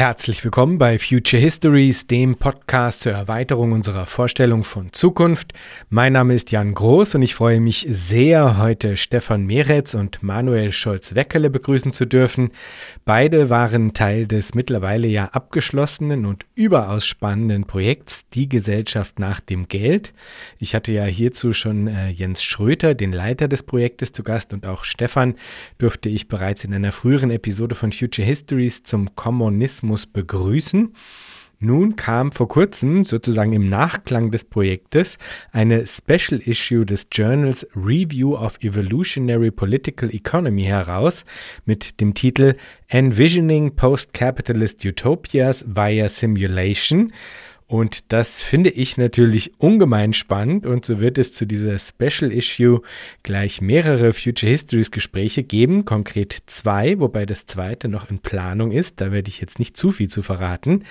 Herzlich willkommen bei Future Histories, dem Podcast zur Erweiterung unserer Vorstellung von Zukunft. Mein Name ist Jan Groß und ich freue mich sehr, heute Stefan Meretz und Manuel Scholz-Weckele begrüßen zu dürfen. Beide waren Teil des mittlerweile ja abgeschlossenen und überaus spannenden Projekts Die Gesellschaft nach dem Geld. Ich hatte ja hierzu schon äh, Jens Schröter, den Leiter des Projektes, zu Gast und auch Stefan durfte ich bereits in einer früheren Episode von Future Histories zum Kommunismus Journalismus begrüßen. Nun kam vor kurzem, sozusagen im Nachklang des Projektes, eine Special Issue des Journals Review of Evolutionary Political Economy heraus mit dem Titel Envisioning Post-Capitalist Utopias via Simulation. Und das finde ich natürlich ungemein spannend und so wird es zu dieser Special Issue gleich mehrere Future Histories Gespräche geben, konkret zwei, wobei das zweite noch in Planung ist, da werde ich jetzt nicht zu viel zu verraten.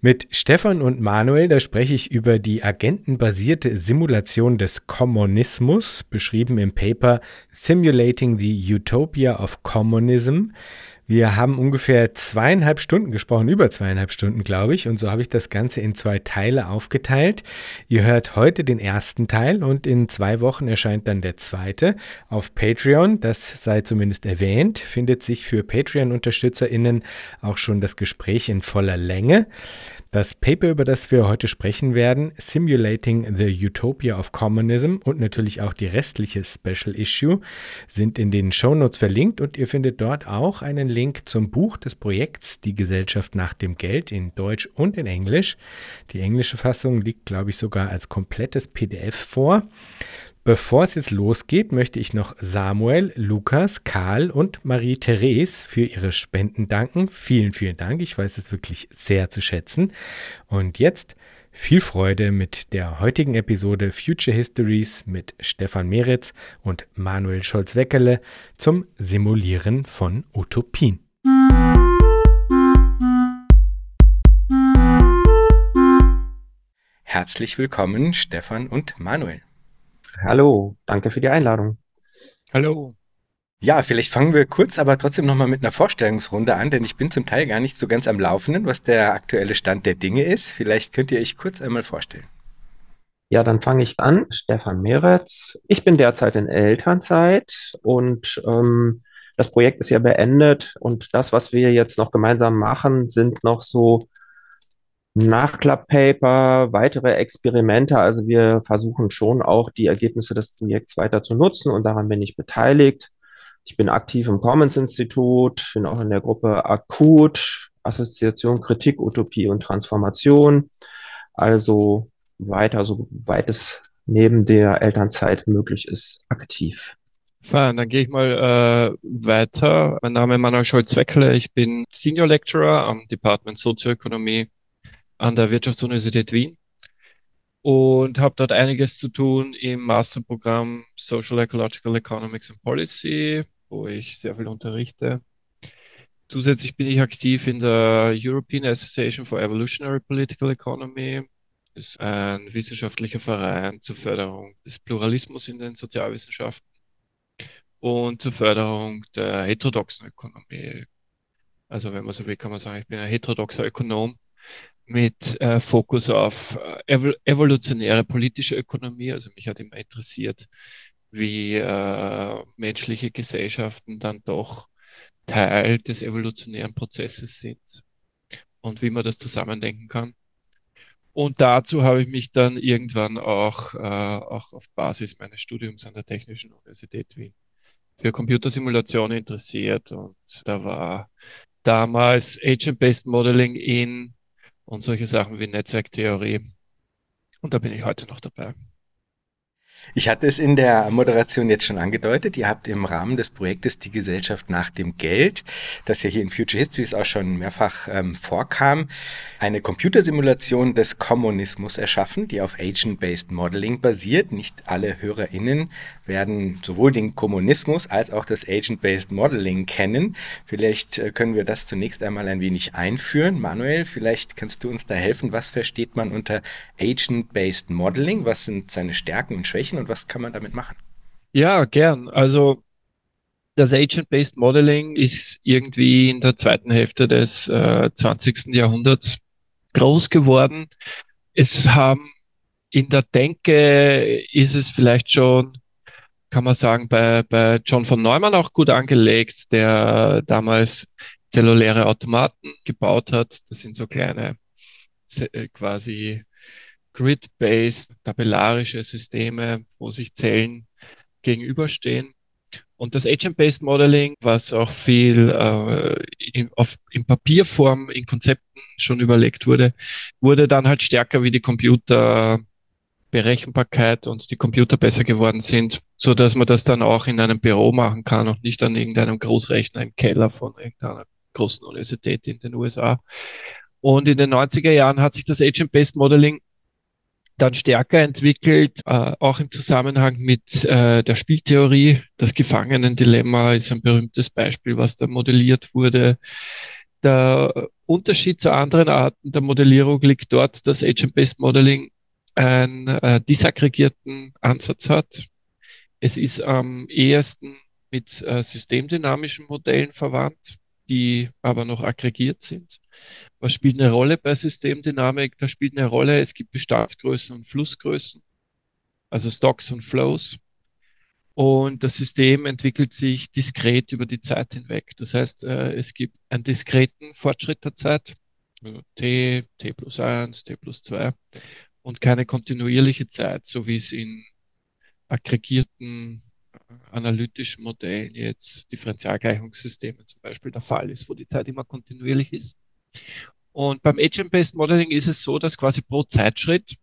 Mit Stefan und Manuel, da spreche ich über die agentenbasierte Simulation des Kommunismus, beschrieben im Paper Simulating the Utopia of Communism. Wir haben ungefähr zweieinhalb Stunden gesprochen, über zweieinhalb Stunden, glaube ich. Und so habe ich das Ganze in zwei Teile aufgeteilt. Ihr hört heute den ersten Teil und in zwei Wochen erscheint dann der zweite auf Patreon. Das sei zumindest erwähnt. Findet sich für Patreon-UnterstützerInnen auch schon das Gespräch in voller Länge. Das Paper, über das wir heute sprechen werden, Simulating the Utopia of Communism und natürlich auch die restliche Special Issue sind in den Shownotes verlinkt und ihr findet dort auch einen Link zum Buch des Projekts Die Gesellschaft nach dem Geld in Deutsch und in Englisch. Die englische Fassung liegt, glaube ich, sogar als komplettes PDF vor. Bevor es jetzt losgeht, möchte ich noch Samuel, Lukas, Karl und Marie-Therese für ihre Spenden danken. Vielen, vielen Dank. Ich weiß es wirklich sehr zu schätzen. Und jetzt viel Freude mit der heutigen Episode Future Histories mit Stefan Meritz und Manuel Scholz-Weckerle zum Simulieren von Utopien. Herzlich willkommen, Stefan und Manuel. Hallo, danke für die Einladung. Hallo. Ja, vielleicht fangen wir kurz, aber trotzdem nochmal mit einer Vorstellungsrunde an, denn ich bin zum Teil gar nicht so ganz am Laufenden, was der aktuelle Stand der Dinge ist. Vielleicht könnt ihr euch kurz einmal vorstellen. Ja, dann fange ich an. Stefan Meretz. Ich bin derzeit in Elternzeit und ähm, das Projekt ist ja beendet und das, was wir jetzt noch gemeinsam machen, sind noch so Nachklapppaper, weitere Experimente. Also wir versuchen schon auch die Ergebnisse des Projekts weiter zu nutzen und daran bin ich beteiligt. Ich bin aktiv im Commons Institut, bin auch in der Gruppe Akut, Assoziation Kritik, Utopie und Transformation. Also weiter, so weit es neben der Elternzeit möglich ist, aktiv. Fein, dann gehe ich mal äh, weiter. Mein Name ist Manuel Scholz-Weckele. Ich bin Senior Lecturer am Department Sozioökonomie an der Wirtschaftsuniversität Wien und habe dort einiges zu tun im Masterprogramm Social Ecological Economics and Policy, wo ich sehr viel unterrichte. Zusätzlich bin ich aktiv in der European Association for Evolutionary Political Economy. Das ist ein wissenschaftlicher Verein zur Förderung des Pluralismus in den Sozialwissenschaften und zur Förderung der heterodoxen Ökonomie. Also wenn man so will, kann man sagen, ich bin ein heterodoxer Ökonom mit äh, Fokus auf äh, evolutionäre politische Ökonomie. Also mich hat immer interessiert, wie äh, menschliche Gesellschaften dann doch Teil des evolutionären Prozesses sind und wie man das zusammendenken kann. Und dazu habe ich mich dann irgendwann auch, äh, auch auf Basis meines Studiums an der Technischen Universität Wien für Computersimulation interessiert. Und da war damals Agent-Based Modeling in und solche Sachen wie Netzwerktheorie. Und da bin ich heute noch dabei. Ich hatte es in der Moderation jetzt schon angedeutet. Ihr habt im Rahmen des Projektes Die Gesellschaft nach dem Geld, das ja hier in Future Histories auch schon mehrfach ähm, vorkam, eine Computersimulation des Kommunismus erschaffen, die auf Agent-Based Modeling basiert. Nicht alle HörerInnen werden sowohl den Kommunismus als auch das Agent-Based Modeling kennen. Vielleicht äh, können wir das zunächst einmal ein wenig einführen. Manuel, vielleicht kannst du uns da helfen. Was versteht man unter Agent-Based Modeling? Was sind seine Stärken und Schwächen und was kann man damit machen? Ja, gern. Also Das Agent-Based Modeling ist irgendwie in der zweiten Hälfte des äh, 20. Jahrhunderts groß geworden. Es haben in der Denke ist es vielleicht schon, kann man sagen, bei, bei John von Neumann auch gut angelegt, der damals zelluläre Automaten gebaut hat. Das sind so kleine äh, quasi grid-based tabellarische Systeme, wo sich Zellen gegenüberstehen. Und das Agent-Based Modeling, was auch viel äh, in, auf, in Papierform, in Konzepten schon überlegt wurde, wurde dann halt stärker wie die Computer Berechenbarkeit und die Computer besser geworden sind, so dass man das dann auch in einem Büro machen kann und nicht an irgendeinem Großrechner im Keller von irgendeiner großen Universität in den USA. Und in den 90er Jahren hat sich das Agent-Based Modeling dann stärker entwickelt, äh, auch im Zusammenhang mit äh, der Spieltheorie. Das Gefangenendilemma ist ein berühmtes Beispiel, was da modelliert wurde. Der Unterschied zu anderen Arten der Modellierung liegt dort, dass Agent-Based Modeling einen äh, disaggregierten Ansatz hat. Es ist am ehesten mit äh, systemdynamischen Modellen verwandt, die aber noch aggregiert sind. Was spielt eine Rolle bei Systemdynamik? Da spielt eine Rolle, es gibt Bestandsgrößen und Flussgrößen, also Stocks und Flows. Und das System entwickelt sich diskret über die Zeit hinweg. Das heißt, äh, es gibt einen diskreten Fortschritt der Zeit, also t, t plus 1, t plus 2 und keine kontinuierliche Zeit, so wie es in aggregierten äh, analytischen Modellen jetzt Differentialgleichungssystemen zum Beispiel der Fall ist, wo die Zeit immer kontinuierlich ist. Und beim Agent-Based Modeling ist es so, dass quasi pro Zeitschritt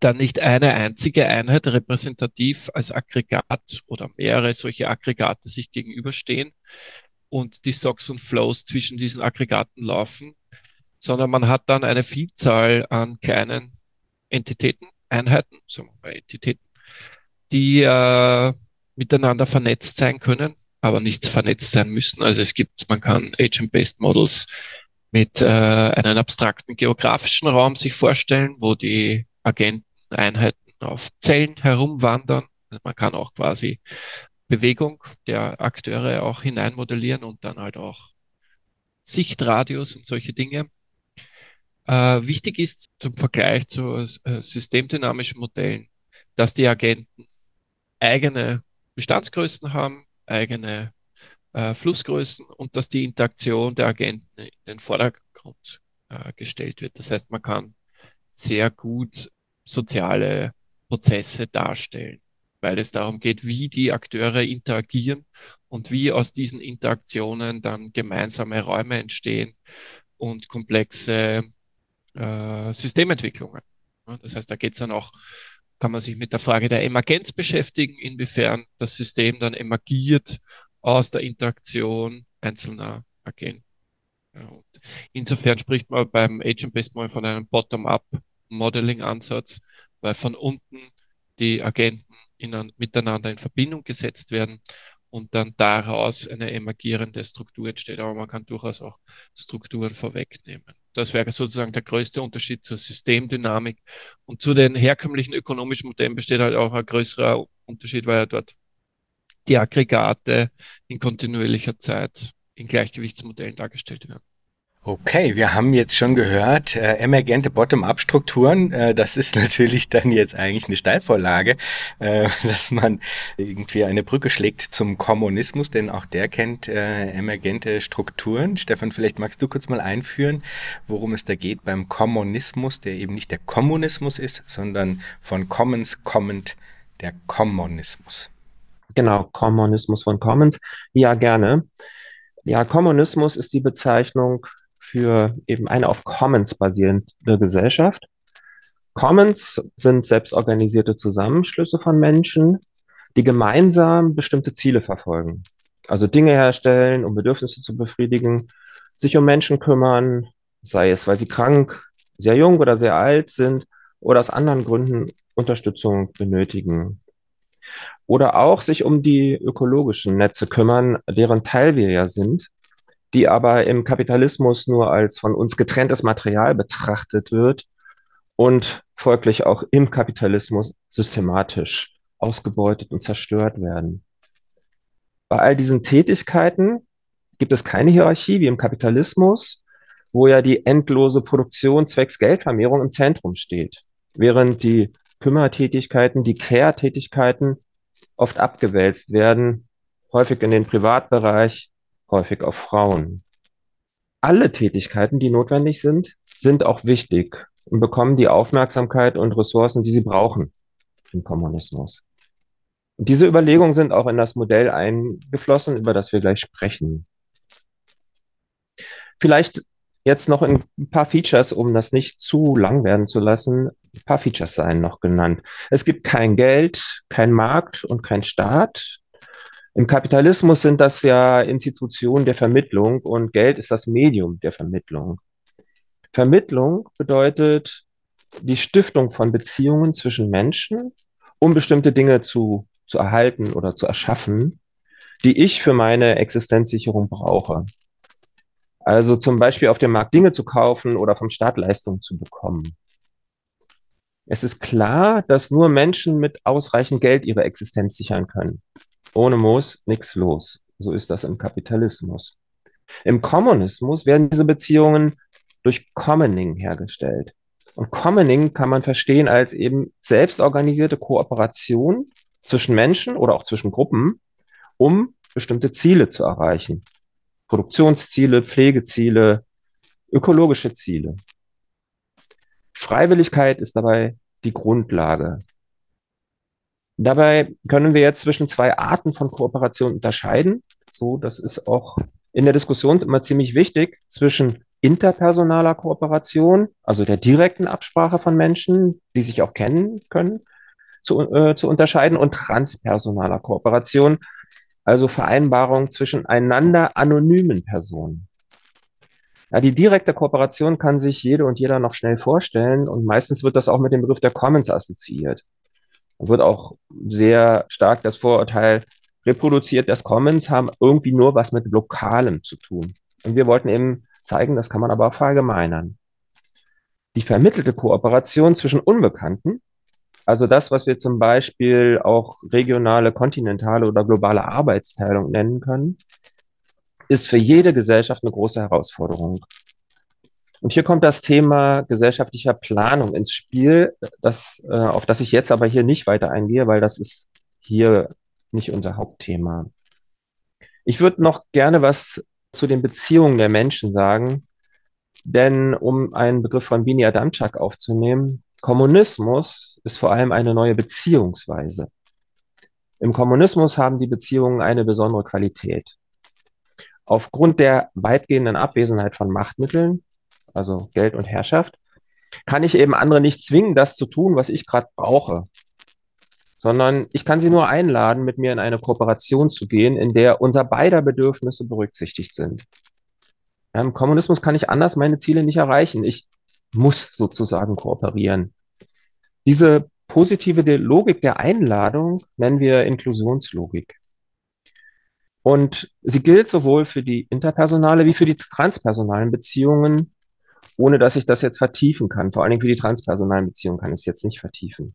dann nicht eine einzige Einheit repräsentativ als Aggregat oder mehrere solche Aggregate sich gegenüberstehen und die Stocks und Flows zwischen diesen Aggregaten laufen, sondern man hat dann eine Vielzahl an kleinen Entitäten, Einheiten, sagen wir mal Entitäten, die äh, miteinander vernetzt sein können, aber nicht vernetzt sein müssen. Also es gibt, man kann Agent-Based Models mit äh, einem abstrakten geografischen Raum sich vorstellen, wo die Agenteneinheiten auf Zellen herumwandern. Also man kann auch quasi Bewegung der Akteure auch hineinmodellieren und dann halt auch Sichtradius und solche Dinge. Äh, wichtig ist zum Vergleich zu äh, systemdynamischen Modellen, dass die Agenten eigene Bestandsgrößen haben, eigene äh, Flussgrößen und dass die Interaktion der Agenten in den Vordergrund äh, gestellt wird. Das heißt, man kann sehr gut soziale Prozesse darstellen, weil es darum geht, wie die Akteure interagieren und wie aus diesen Interaktionen dann gemeinsame Räume entstehen und komplexe äh, Systementwicklungen. Das heißt, da geht es dann auch, kann man sich mit der Frage der Emergenz beschäftigen, inwiefern das System dann emergiert aus der Interaktion einzelner Agenten. Ja, insofern spricht man beim Agent-Based Modeling von einem Bottom-up-Modeling-Ansatz, weil von unten die Agenten in, miteinander in Verbindung gesetzt werden und dann daraus eine emergierende Struktur entsteht. Aber man kann durchaus auch Strukturen vorwegnehmen. Das wäre sozusagen der größte Unterschied zur Systemdynamik. Und zu den herkömmlichen ökonomischen Modellen besteht halt auch ein größerer Unterschied, weil ja dort die Aggregate in kontinuierlicher Zeit in Gleichgewichtsmodellen dargestellt werden. Okay, wir haben jetzt schon gehört, äh, emergente Bottom-up-Strukturen, äh, das ist natürlich dann jetzt eigentlich eine Steilvorlage, äh, dass man irgendwie eine Brücke schlägt zum Kommunismus, denn auch der kennt äh, emergente Strukturen. Stefan, vielleicht magst du kurz mal einführen, worum es da geht beim Kommunismus, der eben nicht der Kommunismus ist, sondern von Commons kommend der Kommunismus. Genau, Kommunismus von Commons. Ja, gerne. Ja, Kommunismus ist die Bezeichnung für eben eine auf Commons basierende Gesellschaft. Commons sind selbstorganisierte Zusammenschlüsse von Menschen, die gemeinsam bestimmte Ziele verfolgen. Also Dinge herstellen, um Bedürfnisse zu befriedigen, sich um Menschen kümmern, sei es, weil sie krank, sehr jung oder sehr alt sind oder aus anderen Gründen Unterstützung benötigen oder auch sich um die ökologischen Netze kümmern, deren Teil wir ja sind, die aber im Kapitalismus nur als von uns getrenntes Material betrachtet wird und folglich auch im Kapitalismus systematisch ausgebeutet und zerstört werden. Bei all diesen Tätigkeiten gibt es keine Hierarchie wie im Kapitalismus, wo ja die endlose Produktion zwecks Geldvermehrung im Zentrum steht, während die Kümmertätigkeiten, die Care-Tätigkeiten oft abgewälzt werden, häufig in den Privatbereich, häufig auf Frauen. Alle Tätigkeiten, die notwendig sind, sind auch wichtig und bekommen die Aufmerksamkeit und Ressourcen, die sie brauchen im Kommunismus. Und diese Überlegungen sind auch in das Modell eingeflossen, über das wir gleich sprechen. Vielleicht jetzt noch ein paar Features, um das nicht zu lang werden zu lassen. Paar Features seien noch genannt. Es gibt kein Geld, kein Markt und kein Staat. Im Kapitalismus sind das ja Institutionen der Vermittlung und Geld ist das Medium der Vermittlung. Vermittlung bedeutet die Stiftung von Beziehungen zwischen Menschen, um bestimmte Dinge zu, zu erhalten oder zu erschaffen, die ich für meine Existenzsicherung brauche. Also zum Beispiel auf dem Markt Dinge zu kaufen oder vom Staat Leistungen zu bekommen. Es ist klar, dass nur Menschen mit ausreichend Geld ihre Existenz sichern können. Ohne Moos nichts los. So ist das im Kapitalismus. Im Kommunismus werden diese Beziehungen durch Commoning hergestellt. Und Commoning kann man verstehen als eben selbstorganisierte Kooperation zwischen Menschen oder auch zwischen Gruppen, um bestimmte Ziele zu erreichen. Produktionsziele, Pflegeziele, ökologische Ziele. Freiwilligkeit ist dabei die Grundlage. Dabei können wir jetzt zwischen zwei Arten von Kooperation unterscheiden. So, das ist auch in der Diskussion immer ziemlich wichtig zwischen interpersonaler Kooperation, also der direkten Absprache von Menschen, die sich auch kennen können, zu, äh, zu unterscheiden und transpersonaler Kooperation, also Vereinbarung zwischen einander anonymen Personen. Ja, die direkte Kooperation kann sich jede und jeder noch schnell vorstellen und meistens wird das auch mit dem Begriff der Commons assoziiert. Da wird auch sehr stark das Vorurteil reproduziert, dass Commons haben irgendwie nur was mit Lokalem zu tun. Und wir wollten eben zeigen, das kann man aber auch verallgemeinern. Die vermittelte Kooperation zwischen Unbekannten, also das, was wir zum Beispiel auch regionale, kontinentale oder globale Arbeitsteilung nennen können, ist für jede Gesellschaft eine große Herausforderung. Und hier kommt das Thema gesellschaftlicher Planung ins Spiel, das, äh, auf das ich jetzt aber hier nicht weiter eingehe, weil das ist hier nicht unser Hauptthema. Ich würde noch gerne was zu den Beziehungen der Menschen sagen. Denn um einen Begriff von Bini Adamczak aufzunehmen, Kommunismus ist vor allem eine neue Beziehungsweise. Im Kommunismus haben die Beziehungen eine besondere Qualität. Aufgrund der weitgehenden Abwesenheit von Machtmitteln, also Geld und Herrschaft, kann ich eben andere nicht zwingen, das zu tun, was ich gerade brauche, sondern ich kann sie nur einladen, mit mir in eine Kooperation zu gehen, in der unser beider Bedürfnisse berücksichtigt sind. Ja, Im Kommunismus kann ich anders meine Ziele nicht erreichen. Ich muss sozusagen kooperieren. Diese positive Logik der Einladung nennen wir Inklusionslogik. Und sie gilt sowohl für die interpersonale wie für die transpersonalen Beziehungen, ohne dass ich das jetzt vertiefen kann. Vor allen Dingen für die transpersonalen Beziehungen kann ich es jetzt nicht vertiefen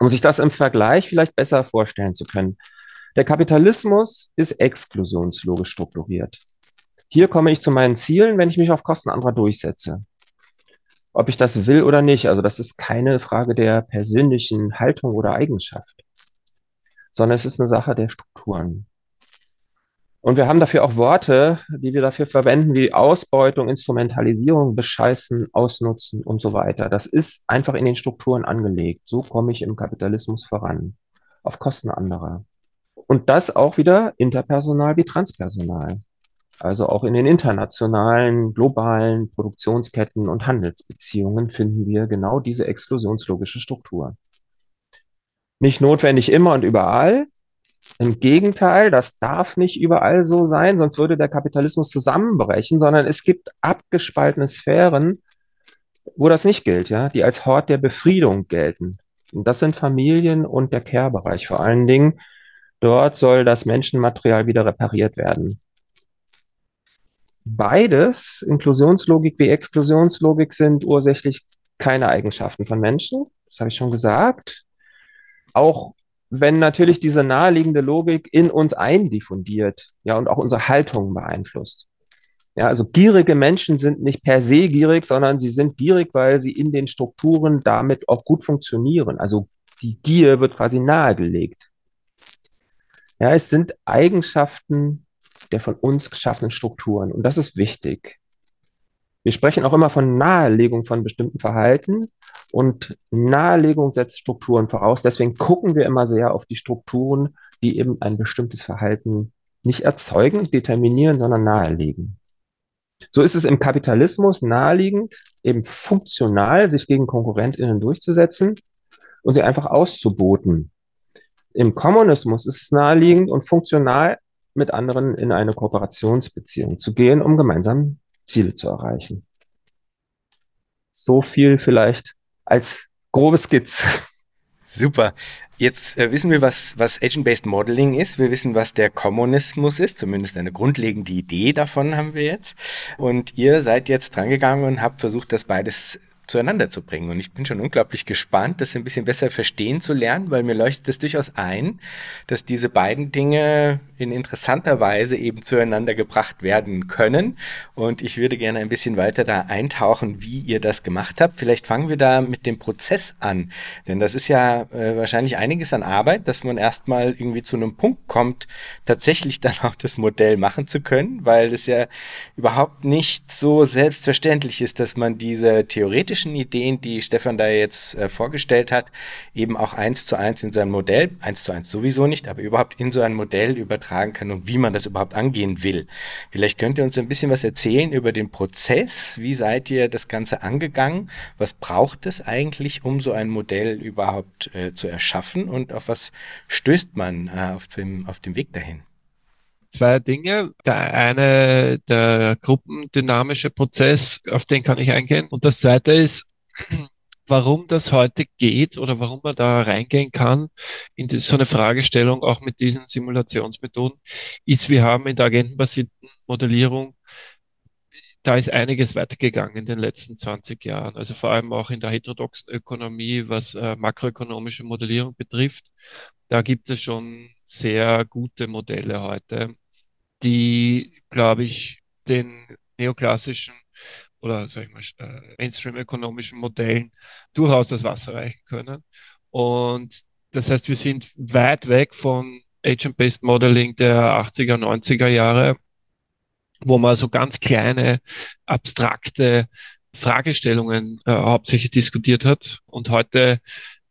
um sich das im Vergleich vielleicht besser vorstellen zu können. Der Kapitalismus ist exklusionslogisch strukturiert. Hier komme ich zu meinen Zielen, wenn ich mich auf Kosten anderer durchsetze. Ob ich das will oder nicht, also das ist keine Frage der persönlichen Haltung oder Eigenschaft, sondern es ist eine Sache der Strukturen. Und wir haben dafür auch Worte, die wir dafür verwenden, wie Ausbeutung, Instrumentalisierung, Bescheißen, Ausnutzen und so weiter. Das ist einfach in den Strukturen angelegt. So komme ich im Kapitalismus voran, auf Kosten anderer. Und das auch wieder interpersonal wie transpersonal. Also auch in den internationalen, globalen Produktionsketten und Handelsbeziehungen finden wir genau diese exklusionslogische Struktur. Nicht notwendig immer und überall, im Gegenteil, das darf nicht überall so sein, sonst würde der Kapitalismus zusammenbrechen, sondern es gibt abgespaltene Sphären, wo das nicht gilt, ja, die als Hort der Befriedung gelten. Und das sind Familien und der Care-Bereich vor allen Dingen. Dort soll das Menschenmaterial wieder repariert werden. Beides, Inklusionslogik wie Exklusionslogik, sind ursächlich keine Eigenschaften von Menschen. Das habe ich schon gesagt. Auch wenn natürlich diese naheliegende Logik in uns eindiffundiert, ja, und auch unsere Haltung beeinflusst. Ja, also gierige Menschen sind nicht per se gierig, sondern sie sind gierig, weil sie in den Strukturen damit auch gut funktionieren. Also die Gier wird quasi nahegelegt. Ja, es sind Eigenschaften der von uns geschaffenen Strukturen und das ist wichtig. Wir sprechen auch immer von Nahelegung von bestimmten Verhalten und Nahelegung setzt Strukturen voraus. Deswegen gucken wir immer sehr auf die Strukturen, die eben ein bestimmtes Verhalten nicht erzeugen, determinieren, sondern nahelegen. So ist es im Kapitalismus naheliegend, eben funktional sich gegen KonkurrentInnen durchzusetzen und sie einfach auszuboten. Im Kommunismus ist es naheliegend und funktional, mit anderen in eine Kooperationsbeziehung zu gehen, um gemeinsam Ziele zu erreichen. So viel vielleicht als grobe Skizze. Super. Jetzt äh, wissen wir, was, was Agent-Based Modeling ist. Wir wissen, was der Kommunismus ist. Zumindest eine grundlegende Idee davon haben wir jetzt. Und ihr seid jetzt drangegangen und habt versucht, das beides zueinander zu bringen. Und ich bin schon unglaublich gespannt, das ein bisschen besser verstehen zu lernen, weil mir leuchtet es durchaus ein, dass diese beiden Dinge in interessanter Weise eben zueinander gebracht werden können. Und ich würde gerne ein bisschen weiter da eintauchen, wie ihr das gemacht habt. Vielleicht fangen wir da mit dem Prozess an. Denn das ist ja äh, wahrscheinlich einiges an Arbeit, dass man erstmal irgendwie zu einem Punkt kommt, tatsächlich dann auch das Modell machen zu können, weil es ja überhaupt nicht so selbstverständlich ist, dass man diese theoretischen Ideen, die Stefan da jetzt äh, vorgestellt hat, eben auch eins zu eins in so Modell, eins zu eins sowieso nicht, aber überhaupt in so ein Modell übertragen übertragen kann und wie man das überhaupt angehen will. Vielleicht könnt ihr uns ein bisschen was erzählen über den Prozess. Wie seid ihr das Ganze angegangen? Was braucht es eigentlich, um so ein Modell überhaupt äh, zu erschaffen? Und auf was stößt man äh, auf, dem, auf dem Weg dahin? Zwei Dinge. Der eine, der gruppendynamische Prozess, auf den kann ich eingehen. Und das zweite ist, warum das heute geht oder warum man da reingehen kann in die, so eine Fragestellung auch mit diesen Simulationsmethoden, ist, wir haben in der agentenbasierten Modellierung da ist einiges weitergegangen in den letzten 20 Jahren. Also vor allem auch in der heterodoxen Ökonomie, was äh, makroökonomische Modellierung betrifft. Da gibt es schon sehr gute Modelle heute, die, glaube ich, den neoklassischen oder sag ich mal, äh, Mainstream-ökonomischen Modellen durchaus das Wasser reichen können. Und das heißt, wir sind weit weg von Agent-Based Modeling der 80er, 90er Jahre, wo man so ganz kleine, abstrakte Fragestellungen äh, hauptsächlich diskutiert hat. Und heute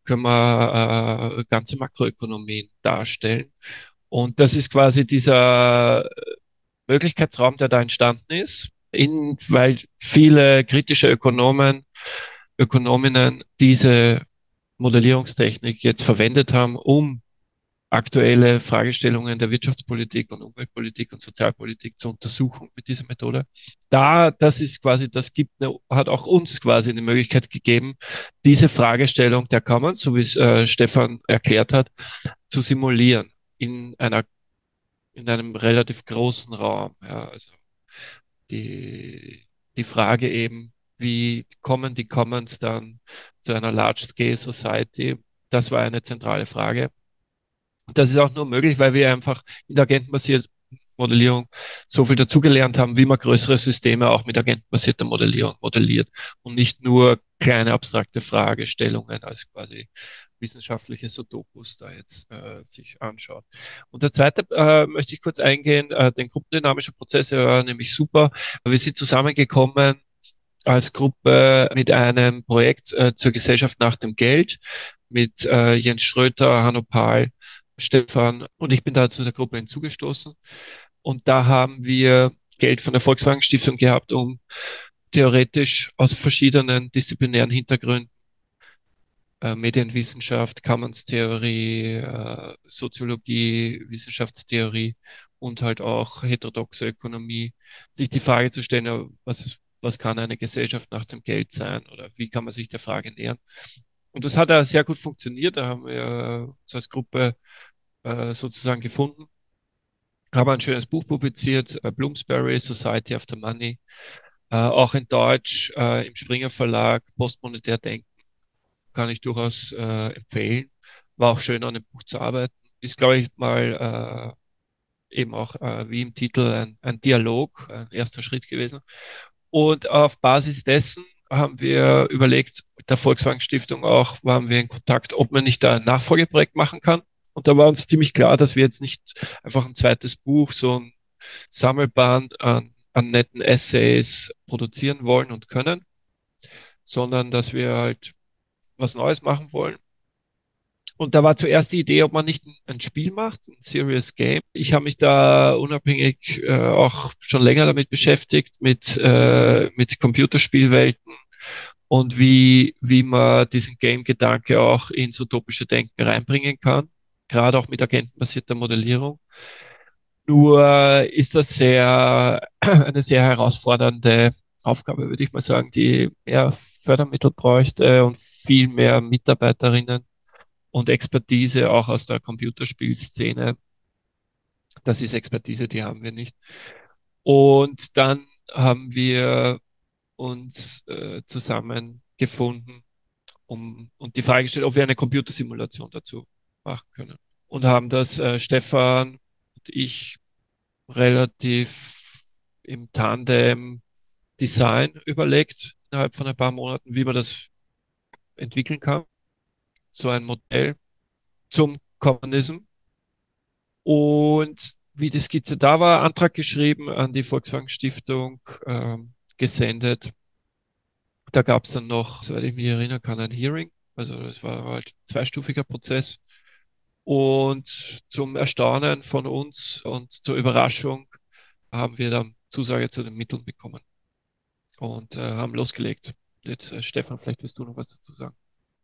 können wir äh, ganze Makroökonomien darstellen. Und das ist quasi dieser Möglichkeitsraum, der da entstanden ist in, weil viele kritische Ökonomen, Ökonominnen diese Modellierungstechnik jetzt verwendet haben, um aktuelle Fragestellungen der Wirtschaftspolitik und Umweltpolitik und Sozialpolitik zu untersuchen mit dieser Methode. Da, das ist quasi, das gibt eine, hat auch uns quasi eine Möglichkeit gegeben, diese Fragestellung der Commons, so wie es äh, Stefan erklärt hat, zu simulieren in einer, in einem relativ großen Raum. Ja, also die, die Frage eben, wie kommen die Commons dann zu einer Large-Scale Society? Das war eine zentrale Frage. Das ist auch nur möglich, weil wir einfach in der agentenbasierten Modellierung so viel dazugelernt haben, wie man größere Systeme auch mit agentenbasierter Modellierung modelliert und nicht nur kleine abstrakte Fragestellungen als quasi wissenschaftliche Sudokus da jetzt äh, sich anschaut. Und der zweite äh, möchte ich kurz eingehen, äh, den gruppendynamischen Prozess, der war nämlich super. Wir sind zusammengekommen als Gruppe mit einem Projekt äh, zur Gesellschaft nach dem Geld mit äh, Jens Schröter, Hanno Pahl, Stefan und ich bin da zu der Gruppe hinzugestoßen. Und da haben wir Geld von der Volkswagen Stiftung gehabt, um theoretisch aus verschiedenen disziplinären Hintergründen äh, Medienwissenschaft, Commons-Theorie, äh, Soziologie, Wissenschaftstheorie und halt auch heterodoxe Ökonomie, sich die Frage zu stellen, was, was kann eine Gesellschaft nach dem Geld sein oder wie kann man sich der Frage nähern. Und das hat ja sehr gut funktioniert. Da haben wir uns als Gruppe äh, sozusagen gefunden, haben ein schönes Buch publiziert, Bloomsbury, Society After Money, äh, auch in Deutsch im Springer Verlag, Postmonetär Denken kann ich durchaus äh, empfehlen. war auch schön an dem Buch zu arbeiten. Ist, glaube ich, mal äh, eben auch äh, wie im Titel ein, ein Dialog, ein erster Schritt gewesen. Und auf Basis dessen haben wir überlegt, mit der Volkswagen Stiftung auch, waren wir in Kontakt, ob man nicht da ein Nachfolgeprojekt machen kann. Und da war uns ziemlich klar, dass wir jetzt nicht einfach ein zweites Buch, so ein Sammelband an, an netten Essays produzieren wollen und können, sondern dass wir halt was Neues machen wollen. Und da war zuerst die Idee, ob man nicht ein Spiel macht, ein Serious Game. Ich habe mich da unabhängig äh, auch schon länger damit beschäftigt, mit, äh, mit Computerspielwelten und wie, wie man diesen Game-Gedanke auch ins utopische Denken reinbringen kann, gerade auch mit agentenbasierter Modellierung. Nur ist das sehr, eine sehr herausfordernde Aufgabe, würde ich mal sagen, die mehr Fördermittel bräuchte und viel mehr Mitarbeiterinnen und Expertise auch aus der Computerspielszene. Das ist Expertise, die haben wir nicht. Und dann haben wir uns äh, zusammengefunden um, und die Frage gestellt, ob wir eine Computersimulation dazu machen können. Und haben das äh, Stefan und ich relativ im Tandem Design überlegt, innerhalb von ein paar Monaten, wie man das entwickeln kann. So ein Modell zum Kommunism. Und wie die Skizze da war, Antrag geschrieben an die Volkswagen Stiftung, ähm, gesendet. Da gab es dann noch, soweit ich mich erinnern kann, ein Hearing. Also das war halt ein zweistufiger Prozess. Und zum Erstaunen von uns und zur Überraschung haben wir dann Zusage zu den Mitteln bekommen und äh, haben losgelegt. Jetzt, äh, Stefan, vielleicht willst du noch was dazu sagen.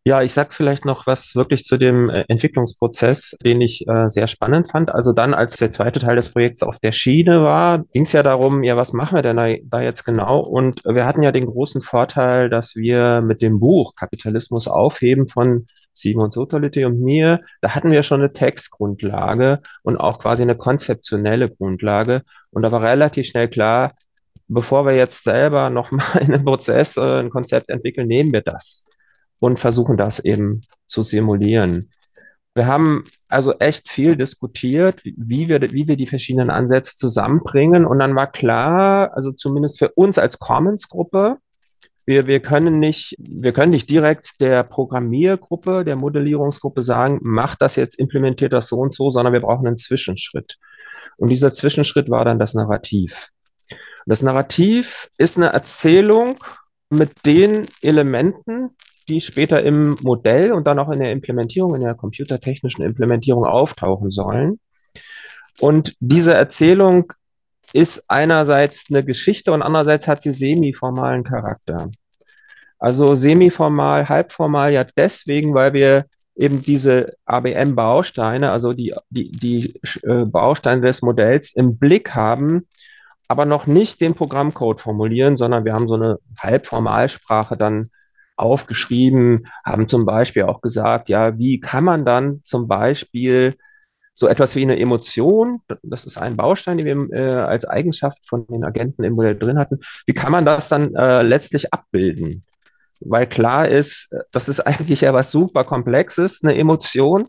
Ja, ich sag vielleicht noch was wirklich zu dem äh, Entwicklungsprozess, den ich äh, sehr spannend fand. Also dann, als der zweite Teil des Projekts auf der Schiene war, ging es ja darum, ja, was machen wir denn da, da jetzt genau? Und wir hatten ja den großen Vorteil, dass wir mit dem Buch Kapitalismus aufheben von Simon Sotality und mir, da hatten wir schon eine Textgrundlage und auch quasi eine konzeptionelle Grundlage. Und da war relativ schnell klar, bevor wir jetzt selber nochmal einen Prozess, äh, ein Konzept entwickeln, nehmen wir das und versuchen das eben zu simulieren. Wir haben also echt viel diskutiert, wie wir, wie wir die verschiedenen Ansätze zusammenbringen. Und dann war klar, also zumindest für uns als Commons-Gruppe, wir, wir können nicht, wir können nicht direkt der Programmiergruppe, der Modellierungsgruppe sagen, macht das jetzt, implementiert das so und so, sondern wir brauchen einen Zwischenschritt. Und dieser Zwischenschritt war dann das Narrativ. Das Narrativ ist eine Erzählung mit den Elementen, die später im Modell und dann auch in der Implementierung, in der computertechnischen Implementierung auftauchen sollen. Und diese Erzählung ist einerseits eine Geschichte und andererseits hat sie semiformalen Charakter. Also semiformal, halbformal ja deswegen, weil wir eben diese ABM-Bausteine, also die, die, die äh, Bausteine des Modells im Blick haben, aber noch nicht den Programmcode formulieren, sondern wir haben so eine Halbformalsprache dann aufgeschrieben, haben zum Beispiel auch gesagt, ja, wie kann man dann zum Beispiel so etwas wie eine Emotion, das ist ein Baustein, den wir äh, als Eigenschaft von den Agenten im Modell drin hatten, wie kann man das dann äh, letztlich abbilden? Weil klar ist, das ist eigentlich ja was super Komplexes, eine Emotion,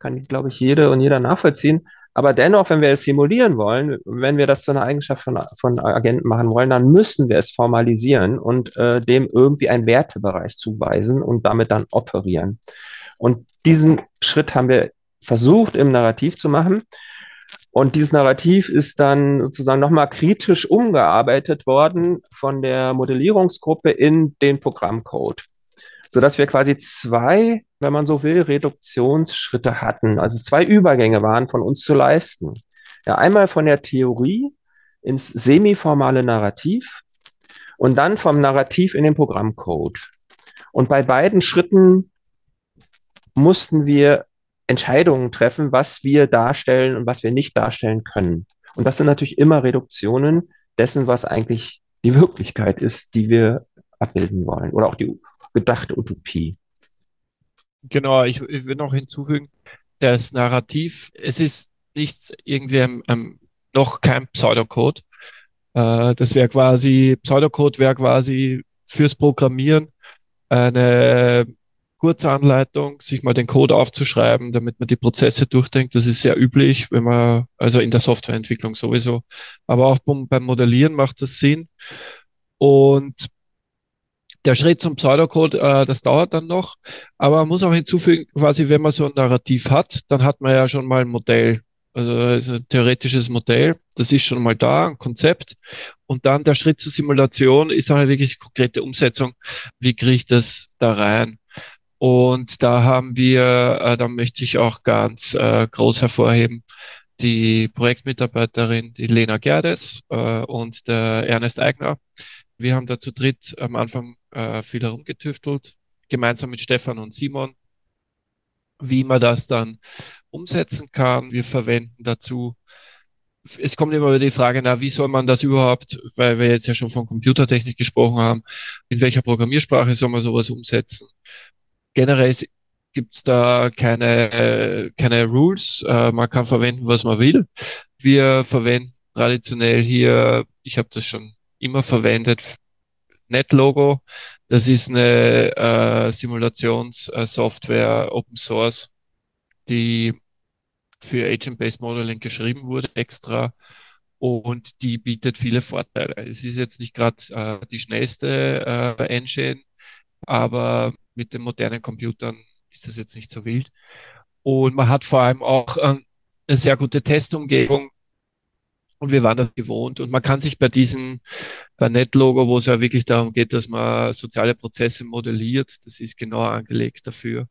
kann, glaube ich, jede und jeder nachvollziehen. Aber dennoch, wenn wir es simulieren wollen, wenn wir das zu einer Eigenschaft von, von Agenten machen wollen, dann müssen wir es formalisieren und äh, dem irgendwie einen Wertebereich zuweisen und damit dann operieren. Und diesen Schritt haben wir versucht im Narrativ zu machen. Und dieses Narrativ ist dann sozusagen nochmal kritisch umgearbeitet worden von der Modellierungsgruppe in den Programmcode sodass wir quasi zwei, wenn man so will, Reduktionsschritte hatten, also zwei Übergänge waren von uns zu leisten. Ja, einmal von der Theorie ins semiformale Narrativ und dann vom Narrativ in den Programmcode. Und bei beiden Schritten mussten wir Entscheidungen treffen, was wir darstellen und was wir nicht darstellen können. Und das sind natürlich immer Reduktionen dessen, was eigentlich die Wirklichkeit ist, die wir abbilden wollen oder auch die gedachte Utopie. Genau, ich, ich will noch hinzufügen, das Narrativ, es ist nicht irgendwie ein, noch kein Pseudocode. Äh, das wäre quasi, Pseudocode wäre quasi fürs Programmieren eine kurze Anleitung, sich mal den Code aufzuschreiben, damit man die Prozesse durchdenkt. Das ist sehr üblich, wenn man, also in der Softwareentwicklung sowieso. Aber auch beim Modellieren macht das Sinn. Und der Schritt zum Pseudocode, äh, das dauert dann noch. Aber man muss auch hinzufügen, quasi, wenn man so ein Narrativ hat, dann hat man ja schon mal ein Modell. Also ein theoretisches Modell, das ist schon mal da, ein Konzept. Und dann der Schritt zur Simulation ist dann wirklich konkrete Umsetzung. Wie kriege ich das da rein? Und da haben wir, äh, da möchte ich auch ganz äh, groß hervorheben, die Projektmitarbeiterin, die Lena Gerdes äh, und der Ernest Eigner. Wir haben da zu dritt am Anfang äh, viel herumgetüftelt, gemeinsam mit Stefan und Simon, wie man das dann umsetzen kann. Wir verwenden dazu es kommt immer wieder die Frage, na, wie soll man das überhaupt, weil wir jetzt ja schon von Computertechnik gesprochen haben, in welcher Programmiersprache soll man sowas umsetzen? Generell gibt es da keine, keine Rules, äh, man kann verwenden, was man will. Wir verwenden traditionell hier, ich habe das schon immer verwendet, NetLogo. Das ist eine äh, Simulationssoftware, Open Source, die für Agent-Based Modeling geschrieben wurde extra und die bietet viele Vorteile. Es ist jetzt nicht gerade äh, die schnellste äh, Engine, aber mit den modernen Computern ist das jetzt nicht so wild. Und man hat vor allem auch äh, eine sehr gute Testumgebung und wir waren das gewohnt. Und man kann sich bei diesen, bei NetLogo, wo es ja wirklich darum geht, dass man soziale Prozesse modelliert, das ist genau angelegt dafür,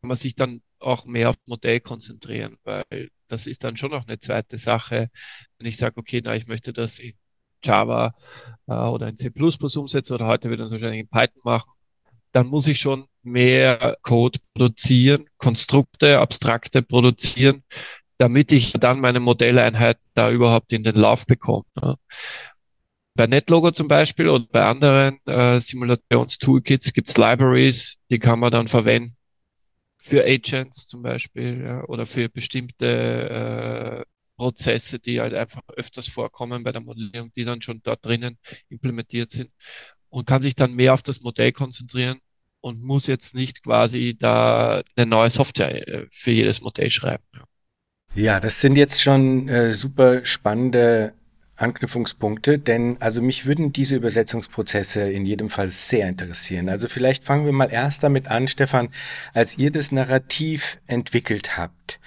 kann man sich dann auch mehr auf Modell konzentrieren, weil das ist dann schon noch eine zweite Sache. Wenn ich sage, okay, na, ich möchte das in Java äh, oder in C++ umsetzen oder heute wird das wahrscheinlich in Python machen, dann muss ich schon mehr Code produzieren, Konstrukte, Abstrakte produzieren, damit ich dann meine Modelleinheit da überhaupt in den Lauf bekomme. Ne? Bei NetLogo zum Beispiel oder bei anderen äh, Simulations-Toolkits gibt es Libraries, die kann man dann verwenden für Agents zum Beispiel ja, oder für bestimmte äh, Prozesse, die halt einfach öfters vorkommen bei der Modellierung, die dann schon dort drinnen implementiert sind und kann sich dann mehr auf das Modell konzentrieren und muss jetzt nicht quasi da eine neue Software äh, für jedes Modell schreiben. Ja, ja das sind jetzt schon äh, super spannende Anknüpfungspunkte, denn also mich würden diese Übersetzungsprozesse in jedem Fall sehr interessieren. Also vielleicht fangen wir mal erst damit an, Stefan, als ihr das Narrativ entwickelt habt.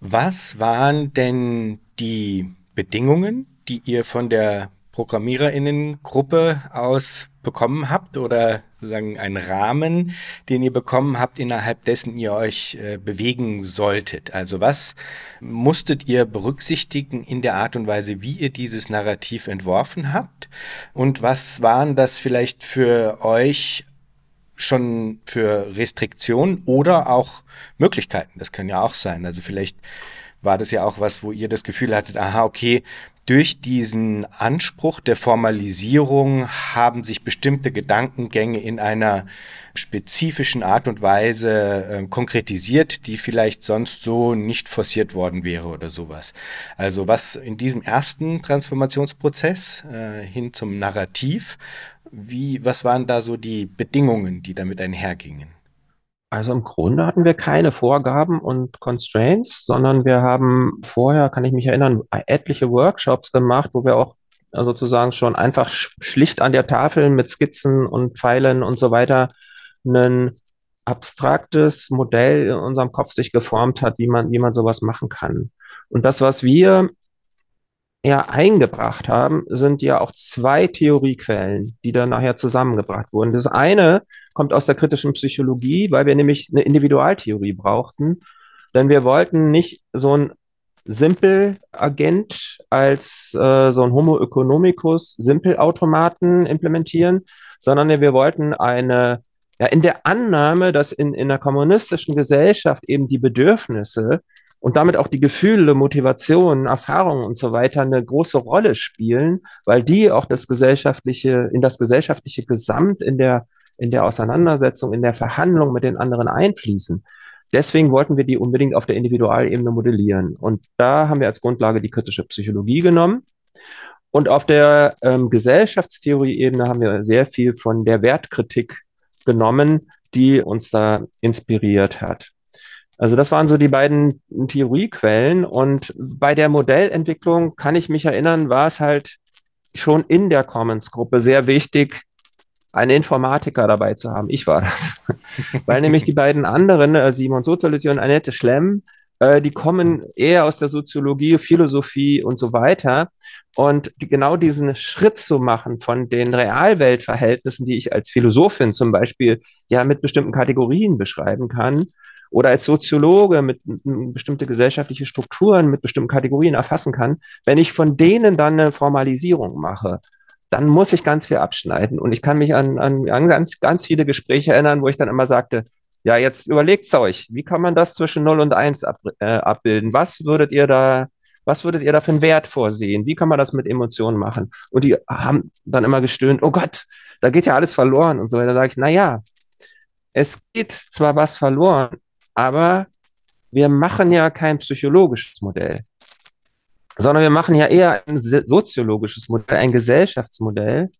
Was waren denn die Bedingungen, die ihr von der Programmiererinnengruppe aus bekommen habt oder sozusagen einen Rahmen, den ihr bekommen habt, innerhalb dessen ihr euch äh, bewegen solltet? Also was musstet ihr berücksichtigen in der Art und Weise, wie ihr dieses Narrativ entworfen habt? Und was waren das vielleicht für euch schon für Restriktionen oder auch Möglichkeiten? Das können ja auch sein. Also vielleicht war das ja auch was, wo ihr das Gefühl hattet, aha, okay, durch diesen Anspruch der Formalisierung haben sich bestimmte Gedankengänge in einer spezifischen Art und Weise äh, konkretisiert, die vielleicht sonst so nicht forciert worden wäre oder sowas. Also was in diesem ersten Transformationsprozess äh, hin zum Narrativ, wie, was waren da so die Bedingungen, die damit einhergingen? Also im Grunde hatten wir keine Vorgaben und Constraints, sondern wir haben vorher, kann ich mich erinnern, etliche Workshops gemacht, wo wir auch äh, sozusagen schon einfach schlicht an der Tafel mit Skizzen und Pfeilen und so weiter ein abstraktes Modell in unserem Kopf sich geformt hat, wie man, wie man sowas machen kann. Und das, was wir ja eingebracht haben, sind ja auch zwei Theoriequellen, die dann nachher zusammengebracht wurden. Das eine kommt aus der kritischen Psychologie, weil wir nämlich eine Individualtheorie brauchten, denn wir wollten nicht so ein Simple-Agent als äh, so ein Homo economicus Simple-Automaten implementieren, sondern wir wollten eine, ja, in der Annahme, dass in, in einer kommunistischen Gesellschaft eben die Bedürfnisse und damit auch die Gefühle, Motivationen, Erfahrungen und so weiter eine große Rolle spielen, weil die auch das gesellschaftliche, in das gesellschaftliche Gesamt in der, in der Auseinandersetzung, in der Verhandlung mit den anderen einfließen. Deswegen wollten wir die unbedingt auf der Individualebene modellieren. Und da haben wir als Grundlage die kritische Psychologie genommen. Und auf der ähm, Gesellschaftstheorie-Ebene haben wir sehr viel von der Wertkritik genommen, die uns da inspiriert hat. Also das waren so die beiden Theoriequellen. Und bei der Modellentwicklung kann ich mich erinnern, war es halt schon in der Commons-Gruppe sehr wichtig, einen Informatiker dabei zu haben. Ich war das. Weil nämlich die beiden anderen, äh, Simon Sotoletti und Annette Schlemm, äh, die kommen eher aus der Soziologie, Philosophie und so weiter. Und die, genau diesen Schritt zu machen von den Realweltverhältnissen, die ich als Philosophin zum Beispiel ja mit bestimmten Kategorien beschreiben kann, oder als Soziologe mit, mit bestimmte gesellschaftliche Strukturen mit bestimmten Kategorien erfassen kann, wenn ich von denen dann eine Formalisierung mache, dann muss ich ganz viel abschneiden. Und ich kann mich an, an, an ganz, ganz viele Gespräche erinnern, wo ich dann immer sagte, ja, jetzt überlegt's euch, wie kann man das zwischen 0 und 1 ab, äh, abbilden? Was würdet ihr da, was würdet ihr da für einen Wert vorsehen? Wie kann man das mit Emotionen machen? Und die haben dann immer gestöhnt, oh Gott, da geht ja alles verloren und so. Da sage ich, na ja, es geht zwar was verloren, aber wir machen ja kein psychologisches Modell, sondern wir machen ja eher ein soziologisches Modell, ein Gesellschaftsmodell.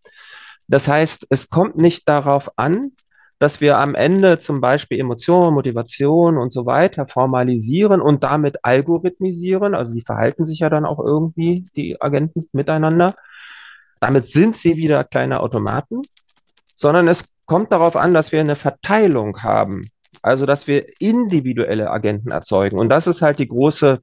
Das heißt, es kommt nicht darauf an, dass wir am Ende zum Beispiel Emotionen, Motivation und so weiter formalisieren und damit algorithmisieren. Also die verhalten sich ja dann auch irgendwie, die Agenten miteinander. Damit sind sie wieder kleine Automaten, sondern es kommt darauf an, dass wir eine Verteilung haben also, dass wir individuelle Agenten erzeugen. Und das ist halt die große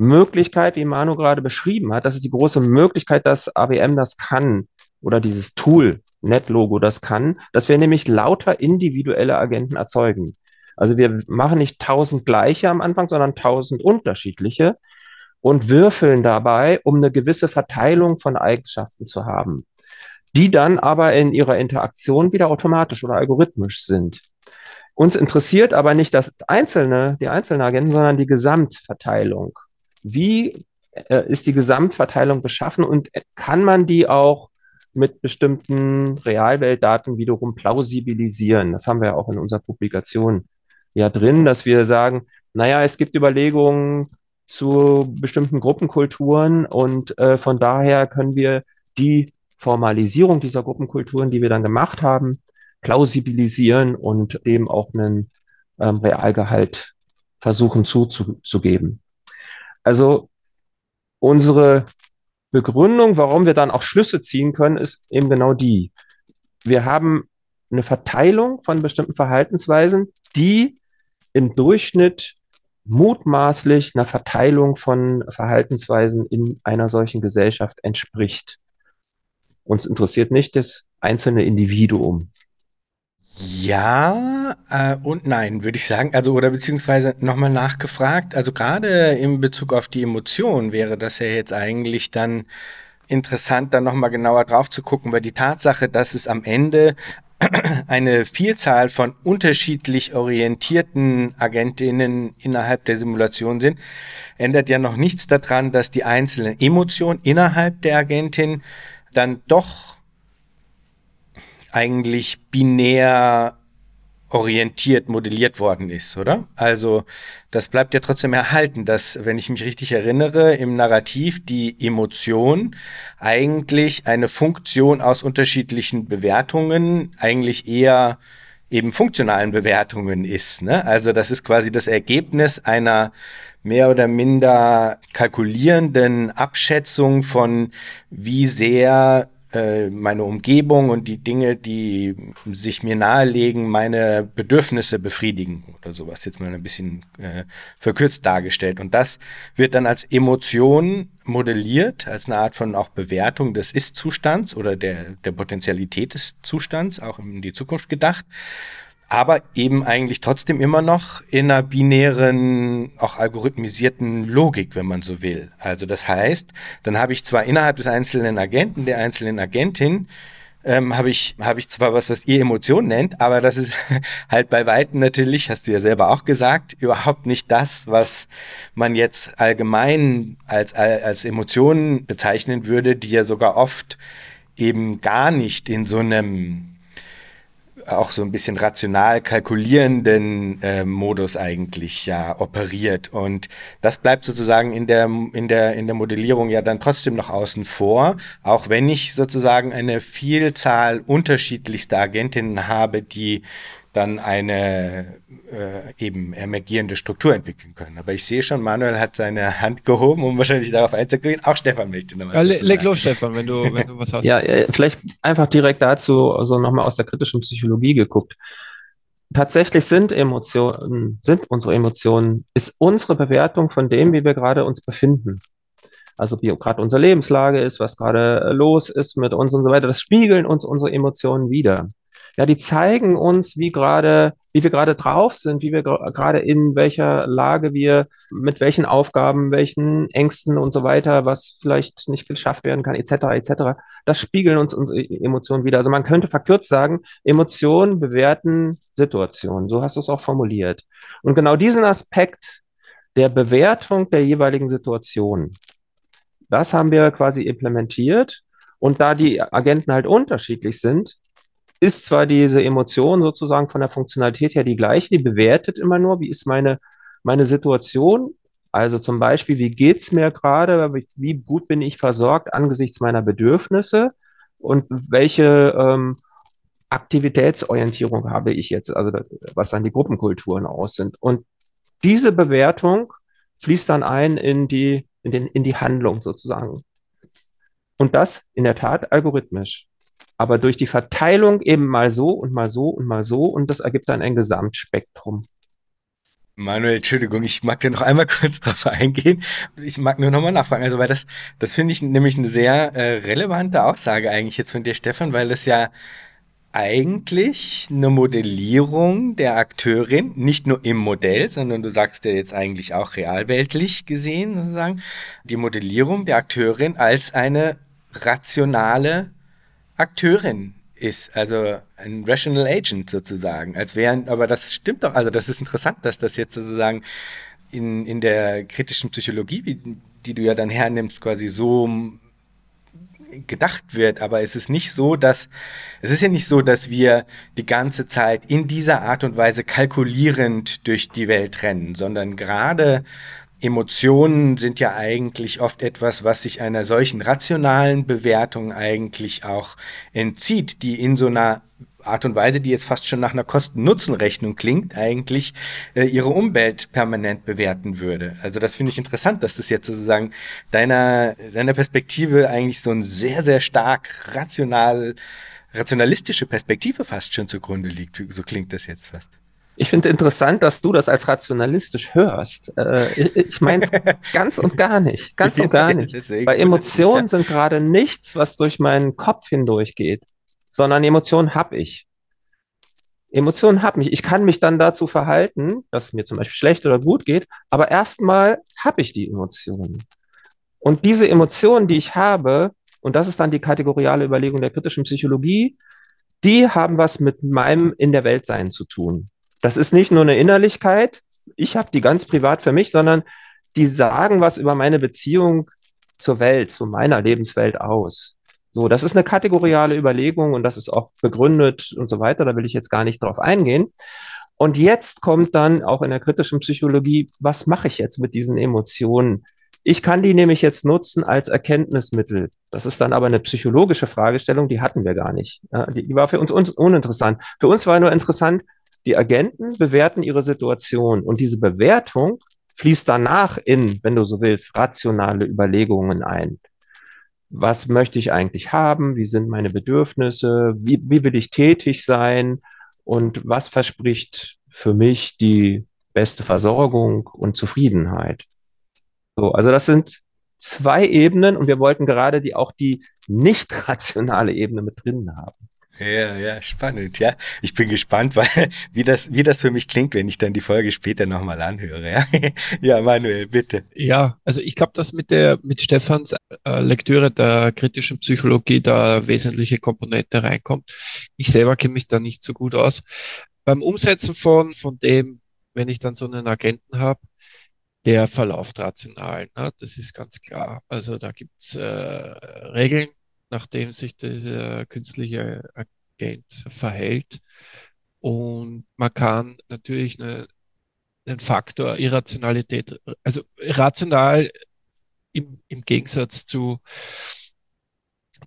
Möglichkeit, wie Manu gerade beschrieben hat. Das ist die große Möglichkeit, dass ABM das kann oder dieses Tool, NetLogo, das kann, dass wir nämlich lauter individuelle Agenten erzeugen. Also wir machen nicht tausend gleiche am Anfang, sondern tausend unterschiedliche und würfeln dabei, um eine gewisse Verteilung von Eigenschaften zu haben, die dann aber in ihrer Interaktion wieder automatisch oder algorithmisch sind. Uns interessiert aber nicht das einzelne, die einzelnen Agenten, sondern die Gesamtverteilung. Wie äh, ist die Gesamtverteilung beschaffen und kann man die auch mit bestimmten Realweltdaten wiederum plausibilisieren? Das haben wir auch in unserer Publikation ja drin, dass wir sagen, naja, es gibt Überlegungen zu bestimmten Gruppenkulturen und äh, von daher können wir die Formalisierung dieser Gruppenkulturen, die wir dann gemacht haben, plausibilisieren und dem auch einen ähm, Realgehalt versuchen zuzugeben. Also unsere Begründung, warum wir dann auch Schlüsse ziehen können, ist eben genau die. Wir haben eine Verteilung von bestimmten Verhaltensweisen, die im Durchschnitt mutmaßlich einer Verteilung von Verhaltensweisen in einer solchen Gesellschaft entspricht. Uns interessiert nicht das einzelne Individuum. Ja äh, und nein, würde ich sagen. Also, oder beziehungsweise nochmal nachgefragt. Also gerade in Bezug auf die Emotion wäre das ja jetzt eigentlich dann interessant, dann nochmal genauer drauf zu gucken, weil die Tatsache, dass es am Ende eine Vielzahl von unterschiedlich orientierten Agentinnen innerhalb der Simulation sind, ändert ja noch nichts daran, dass die einzelnen Emotionen innerhalb der Agentin dann doch eigentlich binär orientiert modelliert worden ist, oder? Also das bleibt ja trotzdem erhalten, dass, wenn ich mich richtig erinnere, im Narrativ die Emotion eigentlich eine Funktion aus unterschiedlichen Bewertungen, eigentlich eher eben funktionalen Bewertungen ist. Ne? Also das ist quasi das Ergebnis einer mehr oder minder kalkulierenden Abschätzung von, wie sehr meine Umgebung und die Dinge, die sich mir nahelegen, meine Bedürfnisse befriedigen oder sowas, jetzt mal ein bisschen äh, verkürzt dargestellt. Und das wird dann als Emotion modelliert, als eine Art von auch Bewertung des Ist-Zustands oder der, der Potentialität des Zustands, auch in die Zukunft gedacht aber eben eigentlich trotzdem immer noch in einer binären, auch algorithmisierten Logik, wenn man so will. Also das heißt, dann habe ich zwar innerhalb des einzelnen Agenten, der einzelnen Agentin, ähm, habe ich, habe ich zwar was, was ihr Emotion nennt, aber das ist halt bei Weitem natürlich, hast du ja selber auch gesagt, überhaupt nicht das, was man jetzt allgemein als, als Emotionen bezeichnen würde, die ja sogar oft eben gar nicht in so einem auch so ein bisschen rational kalkulierenden äh, Modus eigentlich ja operiert. Und das bleibt sozusagen in der, in, der, in der Modellierung ja dann trotzdem noch außen vor, auch wenn ich sozusagen eine Vielzahl unterschiedlichster Agentinnen habe, die dann eine äh, eben emergierende Struktur entwickeln können. Aber ich sehe schon, Manuel hat seine Hand gehoben, um wahrscheinlich darauf einzugehen. Auch Stefan möchte nochmal. Ja, leg los, Stefan, wenn du, wenn du was hast. ja, äh, vielleicht einfach direkt dazu, also nochmal aus der kritischen Psychologie geguckt. Tatsächlich sind Emotionen, sind unsere Emotionen, ist unsere Bewertung von dem, wie wir gerade uns befinden. Also wie gerade unsere Lebenslage ist, was gerade los ist mit uns und so weiter. Das spiegeln uns unsere Emotionen wieder. Ja, die zeigen uns, wie gerade, wie wir gerade drauf sind, wie wir gerade in welcher Lage wir mit welchen Aufgaben, welchen Ängsten und so weiter, was vielleicht nicht geschafft werden kann, etc., etc. Das spiegeln uns unsere Emotionen wieder. Also man könnte verkürzt sagen, Emotionen bewerten Situationen. So hast du es auch formuliert. Und genau diesen Aspekt der Bewertung der jeweiligen Situation, das haben wir quasi implementiert. Und da die Agenten halt unterschiedlich sind, ist zwar diese Emotion sozusagen von der Funktionalität her die gleiche, die bewertet immer nur, wie ist meine, meine Situation. Also zum Beispiel, wie geht's mir gerade, wie gut bin ich versorgt angesichts meiner Bedürfnisse und welche ähm, Aktivitätsorientierung habe ich jetzt, also was dann die Gruppenkulturen aus sind. Und diese Bewertung fließt dann ein in die, in den, in die Handlung sozusagen. Und das in der Tat algorithmisch aber durch die Verteilung eben mal so und mal so und mal so und das ergibt dann ein Gesamtspektrum. Manuel, Entschuldigung, ich mag dir noch einmal kurz drauf eingehen. Ich mag nur nochmal nachfragen, also weil das, das finde ich nämlich eine sehr äh, relevante Aussage eigentlich jetzt von dir, Stefan, weil das ja eigentlich eine Modellierung der Akteurin, nicht nur im Modell, sondern du sagst ja jetzt eigentlich auch realweltlich gesehen, sozusagen, die Modellierung der Akteurin als eine rationale Akteurin ist, also ein Rational Agent sozusagen, als wären, aber das stimmt doch, also das ist interessant, dass das jetzt sozusagen in, in der kritischen Psychologie, wie, die du ja dann hernimmst, quasi so gedacht wird, aber es ist nicht so, dass es ist ja nicht so, dass wir die ganze Zeit in dieser Art und Weise kalkulierend durch die Welt rennen, sondern gerade Emotionen sind ja eigentlich oft etwas, was sich einer solchen rationalen Bewertung eigentlich auch entzieht, die in so einer Art und Weise, die jetzt fast schon nach einer Kosten-Nutzen-Rechnung klingt, eigentlich äh, ihre Umwelt permanent bewerten würde. Also das finde ich interessant, dass das jetzt sozusagen deiner, deiner Perspektive eigentlich so ein sehr, sehr stark rational, rationalistische Perspektive fast schon zugrunde liegt. So klingt das jetzt fast. Ich finde interessant, dass du das als rationalistisch hörst. Äh, ich ich meine es ganz und gar nicht. Ganz und gar nicht. Weil Emotionen sind gerade nichts, was durch meinen Kopf hindurchgeht, sondern Emotionen habe ich. Emotionen habe ich. Ich kann mich dann dazu verhalten, dass es mir zum Beispiel schlecht oder gut geht, aber erstmal habe ich die Emotionen. Und diese Emotionen, die ich habe, und das ist dann die kategoriale Überlegung der kritischen Psychologie, die haben was mit meinem in der Welt sein zu tun. Das ist nicht nur eine Innerlichkeit, ich habe die ganz privat für mich, sondern die sagen was über meine Beziehung zur Welt, zu meiner Lebenswelt aus. So, das ist eine kategoriale Überlegung und das ist auch begründet und so weiter. Da will ich jetzt gar nicht drauf eingehen. Und jetzt kommt dann auch in der kritischen Psychologie, was mache ich jetzt mit diesen Emotionen? Ich kann die nämlich jetzt nutzen als Erkenntnismittel. Das ist dann aber eine psychologische Fragestellung, die hatten wir gar nicht. Die, war für uns uninteressant. Für uns war nur interessant, die Agenten bewerten ihre Situation und diese Bewertung fließt danach in, wenn du so willst, rationale Überlegungen ein. Was möchte ich eigentlich haben? Wie sind meine Bedürfnisse? Wie, wie will ich tätig sein? Und was verspricht für mich die beste Versorgung und Zufriedenheit? So, also das sind zwei Ebenen und wir wollten gerade die auch die nicht rationale Ebene mit drin haben. Ja, ja, spannend, ja. Ich bin gespannt, weil, wie das, wie das für mich klingt, wenn ich dann die Folge später nochmal anhöre. Ja, ja Manuel, bitte. Ja, also ich glaube, dass mit der, mit Stefans äh, Lektüre der kritischen Psychologie da wesentliche Komponente reinkommt. Ich selber kenne mich da nicht so gut aus. Beim Umsetzen von, von dem, wenn ich dann so einen Agenten habe, der verläuft rational. Ne? Das ist ganz klar. Also da gibt's äh, Regeln, nachdem sich dieser künstliche Agent verhält. Und man kann natürlich eine, einen Faktor Irrationalität, also rational im, im Gegensatz zu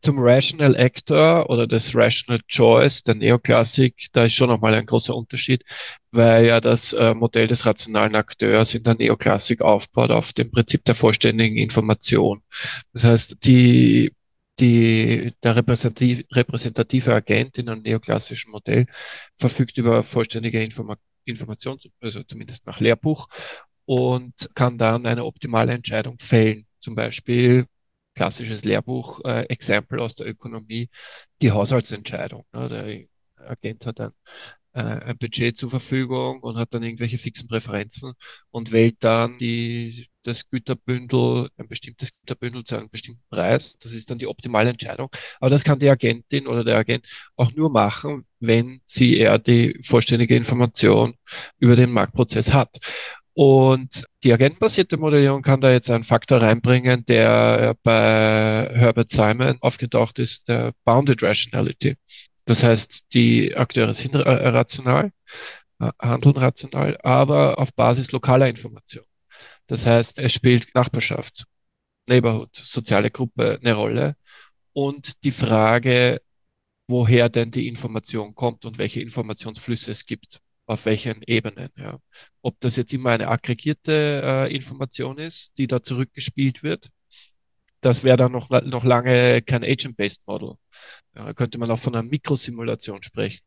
zum Rational Actor oder das Rational Choice der Neoklassik, da ist schon nochmal ein großer Unterschied, weil ja das äh, Modell des rationalen Akteurs in der Neoklassik aufbaut auf dem Prinzip der vollständigen Information. Das heißt, die, die, der repräsentativ, repräsentative Agent in einem neoklassischen Modell verfügt über vollständige Informa Information, also zumindest nach Lehrbuch, und kann dann eine optimale Entscheidung fällen. Zum Beispiel klassisches Lehrbuch, äh, aus der Ökonomie, die Haushaltsentscheidung. Ne? Der Agent hat ein, ein Budget zur Verfügung und hat dann irgendwelche fixen Präferenzen und wählt dann die, das Güterbündel, ein bestimmtes Güterbündel zu einem bestimmten Preis. Das ist dann die optimale Entscheidung. Aber das kann die Agentin oder der Agent auch nur machen, wenn sie eher die vollständige Information über den Marktprozess hat. Und die agentenbasierte Modellierung kann da jetzt einen Faktor reinbringen, der bei Herbert Simon aufgetaucht ist, der Bounded Rationality. Das heißt, die Akteure sind rational, äh, handeln rational, aber auf Basis lokaler Information. Das heißt, es spielt Nachbarschaft, Neighborhood, soziale Gruppe eine Rolle und die Frage, woher denn die Information kommt und welche Informationsflüsse es gibt auf welchen Ebenen. Ja. Ob das jetzt immer eine aggregierte äh, Information ist, die da zurückgespielt wird, das wäre dann noch, noch lange kein Agent-Based Model. Ja, da könnte man auch von einer Mikrosimulation sprechen.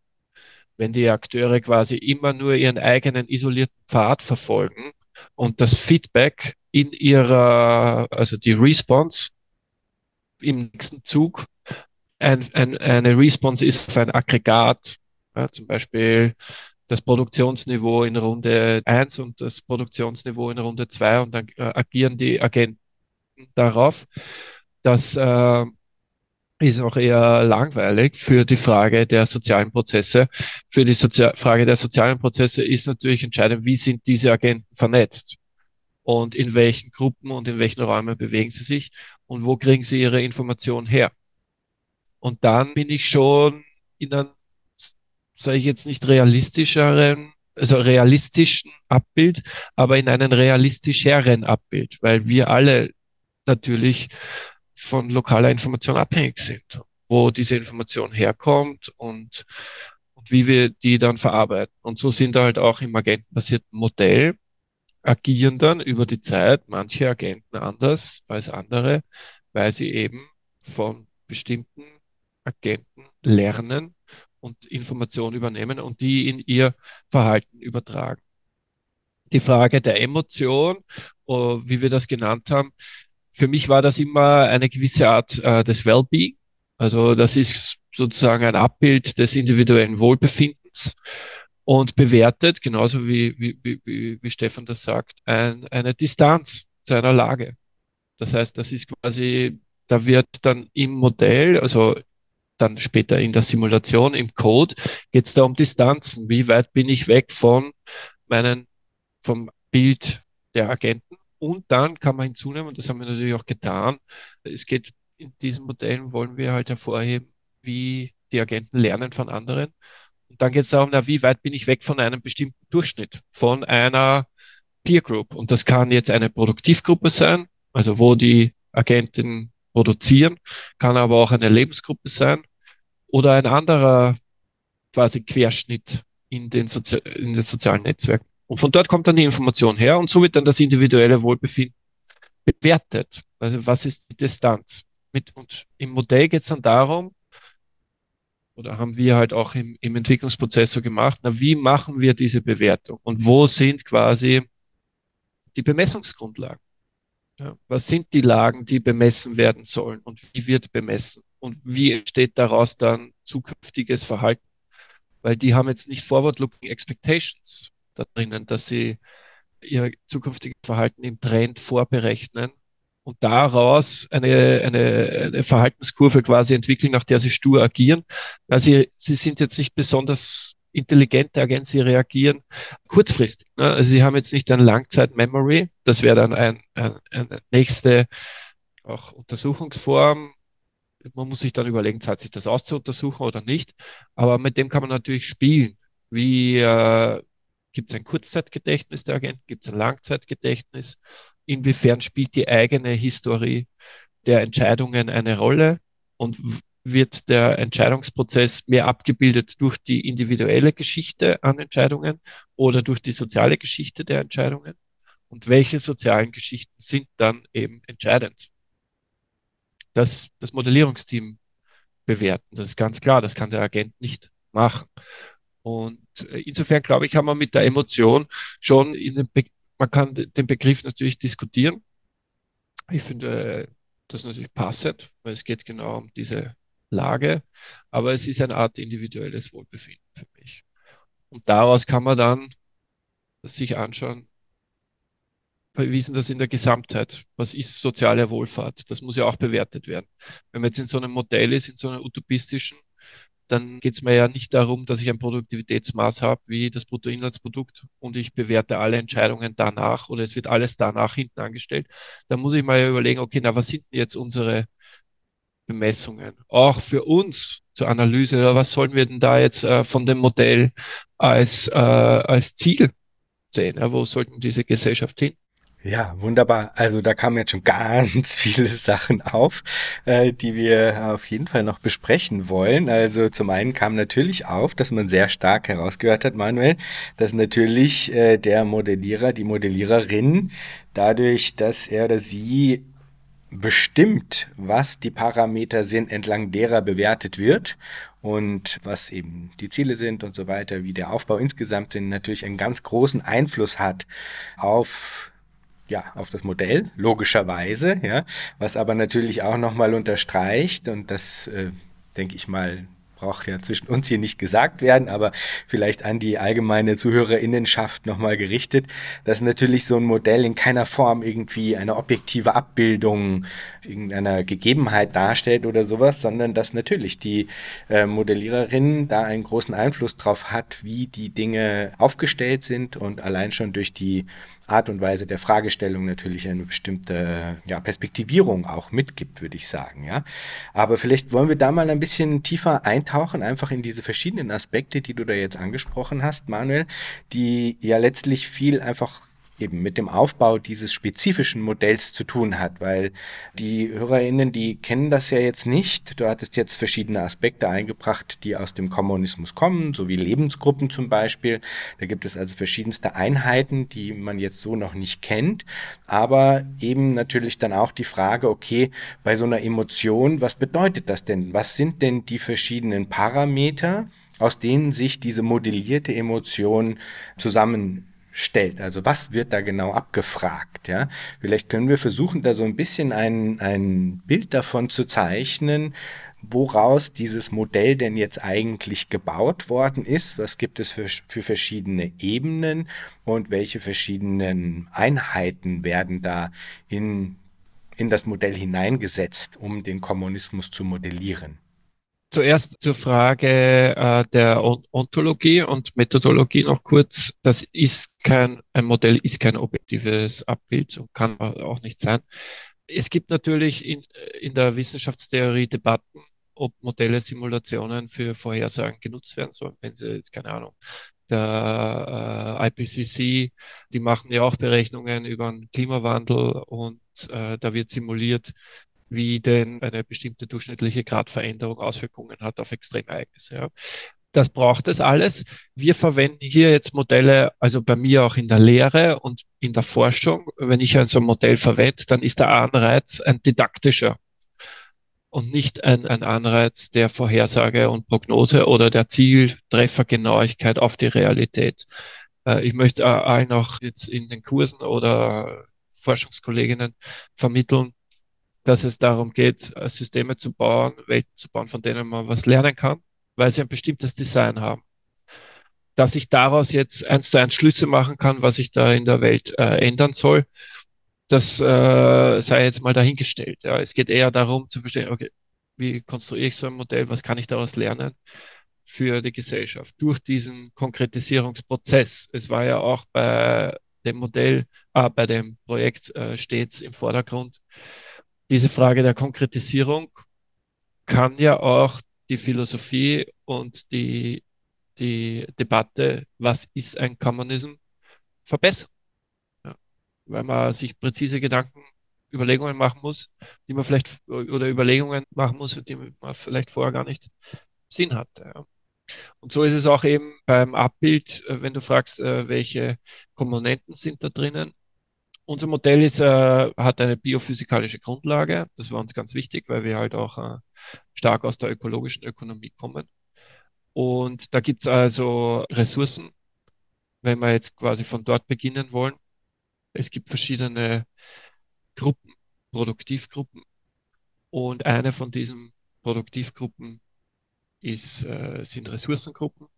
Wenn die Akteure quasi immer nur ihren eigenen isolierten Pfad verfolgen und das Feedback in ihrer, also die Response im nächsten Zug ein, ein, eine Response ist auf ein Aggregat, ja, zum Beispiel das Produktionsniveau in Runde 1 und das Produktionsniveau in Runde 2 und dann äh, agieren die Agenten darauf. Das äh, ist auch eher langweilig für die Frage der sozialen Prozesse. Für die Sozi Frage der sozialen Prozesse ist natürlich entscheidend, wie sind diese Agenten vernetzt und in welchen Gruppen und in welchen Räumen bewegen sie sich und wo kriegen sie ihre Informationen her. Und dann bin ich schon in einem sage ich jetzt nicht realistischeren, also realistischen Abbild, aber in einem realistischeren Abbild, weil wir alle natürlich von lokaler Information abhängig sind, wo diese Information herkommt und, und wie wir die dann verarbeiten. Und so sind halt auch im agentenbasierten Modell agieren dann über die Zeit manche Agenten anders als andere, weil sie eben von bestimmten Agenten lernen und Informationen übernehmen und die in ihr Verhalten übertragen. Die Frage der Emotion, oh, wie wir das genannt haben, für mich war das immer eine gewisse Art äh, des Wellbeing. Also das ist sozusagen ein Abbild des individuellen Wohlbefindens und bewertet, genauso wie, wie, wie, wie Stefan das sagt, ein, eine Distanz zu einer Lage. Das heißt, das ist quasi, da wird dann im Modell, also dann später in der Simulation, im Code, geht es da um Distanzen. Wie weit bin ich weg von meinen, vom Bild der Agenten? Und dann kann man hinzunehmen, und das haben wir natürlich auch getan, es geht in diesen Modellen, wollen wir halt hervorheben, wie die Agenten lernen von anderen. Und dann geht es darum, na, wie weit bin ich weg von einem bestimmten Durchschnitt, von einer Peer Group. Und das kann jetzt eine Produktivgruppe sein, also wo die Agenten produzieren, kann aber auch eine Lebensgruppe sein oder ein anderer quasi Querschnitt in den, Sozi in den sozialen Netzwerken. Und von dort kommt dann die Information her und so wird dann das individuelle Wohlbefinden bewertet. Also was ist die Distanz? Mit, und im Modell geht es dann darum, oder haben wir halt auch im, im Entwicklungsprozess so gemacht, na, wie machen wir diese Bewertung und wo sind quasi die Bemessungsgrundlagen? Ja, was sind die Lagen, die bemessen werden sollen und wie wird bemessen? Und wie entsteht daraus dann zukünftiges Verhalten? Weil die haben jetzt nicht Forward-Looking Expectations drinnen, dass sie ihr zukünftiges Verhalten im Trend vorberechnen und daraus eine, eine, eine Verhaltenskurve quasi entwickeln, nach der sie stur agieren. Also sie, sie sind jetzt nicht besonders intelligente Agenten, sie reagieren kurzfristig. Ne? Also sie haben jetzt nicht ein Langzeit-Memory, das wäre dann ein, ein, eine nächste auch Untersuchungsform. man muss sich dann überlegen, zahlt sich das aus zu untersuchen oder nicht. Aber mit dem kann man natürlich spielen. Wie äh, gibt es ein Kurzzeitgedächtnis der Agenten, gibt es ein Langzeitgedächtnis? Inwiefern spielt die eigene Historie der Entscheidungen eine Rolle? Und wird der Entscheidungsprozess mehr abgebildet durch die individuelle Geschichte an Entscheidungen oder durch die soziale Geschichte der Entscheidungen? Und welche sozialen Geschichten sind dann eben entscheidend? Das, das Modellierungsteam bewerten. Das ist ganz klar, das kann der Agent nicht machen. Und äh, insofern glaube ich, kann man mit der Emotion schon in den, Be man kann den Begriff natürlich diskutieren. Ich finde das natürlich passend, weil es geht genau um diese Lage, aber es ist eine Art individuelles Wohlbefinden für mich. Und daraus kann man dann sich anschauen, wie ist das in der Gesamtheit? Was ist soziale Wohlfahrt? Das muss ja auch bewertet werden. Wenn man jetzt in so einem Modell ist, in so einem utopistischen, dann geht es mir ja nicht darum, dass ich ein Produktivitätsmaß habe wie das Bruttoinlandsprodukt und ich bewerte alle Entscheidungen danach oder es wird alles danach hinten angestellt. Da muss ich mal überlegen, okay, na, was sind denn jetzt unsere Bemessungen? Auch für uns zur Analyse, oder was sollen wir denn da jetzt äh, von dem Modell als, äh, als Ziel sehen? Ja, wo sollten diese Gesellschaft hin? Ja, wunderbar. Also da kamen jetzt schon ganz viele Sachen auf, äh, die wir auf jeden Fall noch besprechen wollen. Also zum einen kam natürlich auf, dass man sehr stark herausgehört hat, Manuel, dass natürlich äh, der Modellierer, die Modelliererin, dadurch, dass er oder sie bestimmt, was die Parameter sind, entlang derer bewertet wird und was eben die Ziele sind und so weiter, wie der Aufbau insgesamt sind, natürlich einen ganz großen Einfluss hat auf ja, auf das Modell, logischerweise, ja, was aber natürlich auch nochmal unterstreicht, und das, äh, denke ich mal, braucht ja zwischen uns hier nicht gesagt werden, aber vielleicht an die allgemeine Zuhörerinnenschaft nochmal gerichtet, dass natürlich so ein Modell in keiner Form irgendwie eine objektive Abbildung irgendeiner Gegebenheit darstellt oder sowas, sondern dass natürlich die äh, Modelliererin da einen großen Einfluss drauf hat, wie die Dinge aufgestellt sind und allein schon durch die Art und Weise der Fragestellung natürlich eine bestimmte ja, Perspektivierung auch mitgibt, würde ich sagen. Ja, aber vielleicht wollen wir da mal ein bisschen tiefer eintauchen, einfach in diese verschiedenen Aspekte, die du da jetzt angesprochen hast, Manuel, die ja letztlich viel einfach eben mit dem Aufbau dieses spezifischen Modells zu tun hat, weil die HörerInnen, die kennen das ja jetzt nicht. Du hattest jetzt verschiedene Aspekte eingebracht, die aus dem Kommunismus kommen, so wie Lebensgruppen zum Beispiel. Da gibt es also verschiedenste Einheiten, die man jetzt so noch nicht kennt. Aber eben natürlich dann auch die Frage, okay, bei so einer Emotion, was bedeutet das denn? Was sind denn die verschiedenen Parameter, aus denen sich diese modellierte Emotion zusammen stellt. Also was wird da genau abgefragt? Ja, vielleicht können wir versuchen, da so ein bisschen ein, ein Bild davon zu zeichnen, woraus dieses Modell denn jetzt eigentlich gebaut worden ist. Was gibt es für, für verschiedene Ebenen und welche verschiedenen Einheiten werden da in, in das Modell hineingesetzt, um den Kommunismus zu modellieren? Zuerst zur Frage äh, der Ontologie und Methodologie noch kurz. Das ist kein, ein Modell ist kein objektives Abbild und kann auch nicht sein. Es gibt natürlich in, in der Wissenschaftstheorie Debatten, ob Modelle, Simulationen für Vorhersagen genutzt werden sollen. Wenn sie jetzt, keine Ahnung, der äh, IPCC, die machen ja auch Berechnungen über den Klimawandel und äh, da wird simuliert, wie denn eine bestimmte durchschnittliche Gradveränderung Auswirkungen hat auf Extremereignisse. Ja. Das braucht es alles. Wir verwenden hier jetzt Modelle, also bei mir auch in der Lehre und in der Forschung. Wenn ich ein so ein Modell verwende, dann ist der Anreiz ein didaktischer und nicht ein, ein Anreiz der Vorhersage und Prognose oder der Zieltreffergenauigkeit auf die Realität. Äh, ich möchte allen auch jetzt in den Kursen oder Forschungskolleginnen vermitteln, dass es darum geht, äh, Systeme zu bauen, Welten zu bauen, von denen man was lernen kann, weil sie ein bestimmtes Design haben. Dass ich daraus jetzt eins zu eins Schlüsse machen kann, was ich da in der Welt äh, ändern soll, das äh, sei jetzt mal dahingestellt. Ja. Es geht eher darum zu verstehen, okay, wie konstruiere ich so ein Modell, was kann ich daraus lernen für die Gesellschaft durch diesen Konkretisierungsprozess. Es war ja auch bei dem Modell, äh, bei dem Projekt äh, stets im Vordergrund, diese Frage der Konkretisierung kann ja auch die Philosophie und die, die Debatte, was ist ein Kommunism, verbessern. Ja. Weil man sich präzise Gedanken, Überlegungen machen muss, die man vielleicht oder Überlegungen machen muss, die man vielleicht vorher gar nicht Sinn hatte. Ja. Und so ist es auch eben beim Abbild, äh, wenn du fragst, äh, welche Komponenten sind da drinnen. Unser Modell ist, äh, hat eine biophysikalische Grundlage. Das war uns ganz wichtig, weil wir halt auch äh, stark aus der ökologischen Ökonomie kommen. Und da gibt es also Ressourcen, wenn wir jetzt quasi von dort beginnen wollen. Es gibt verschiedene Gruppen, Produktivgruppen. Und eine von diesen Produktivgruppen ist, äh, sind Ressourcengruppen,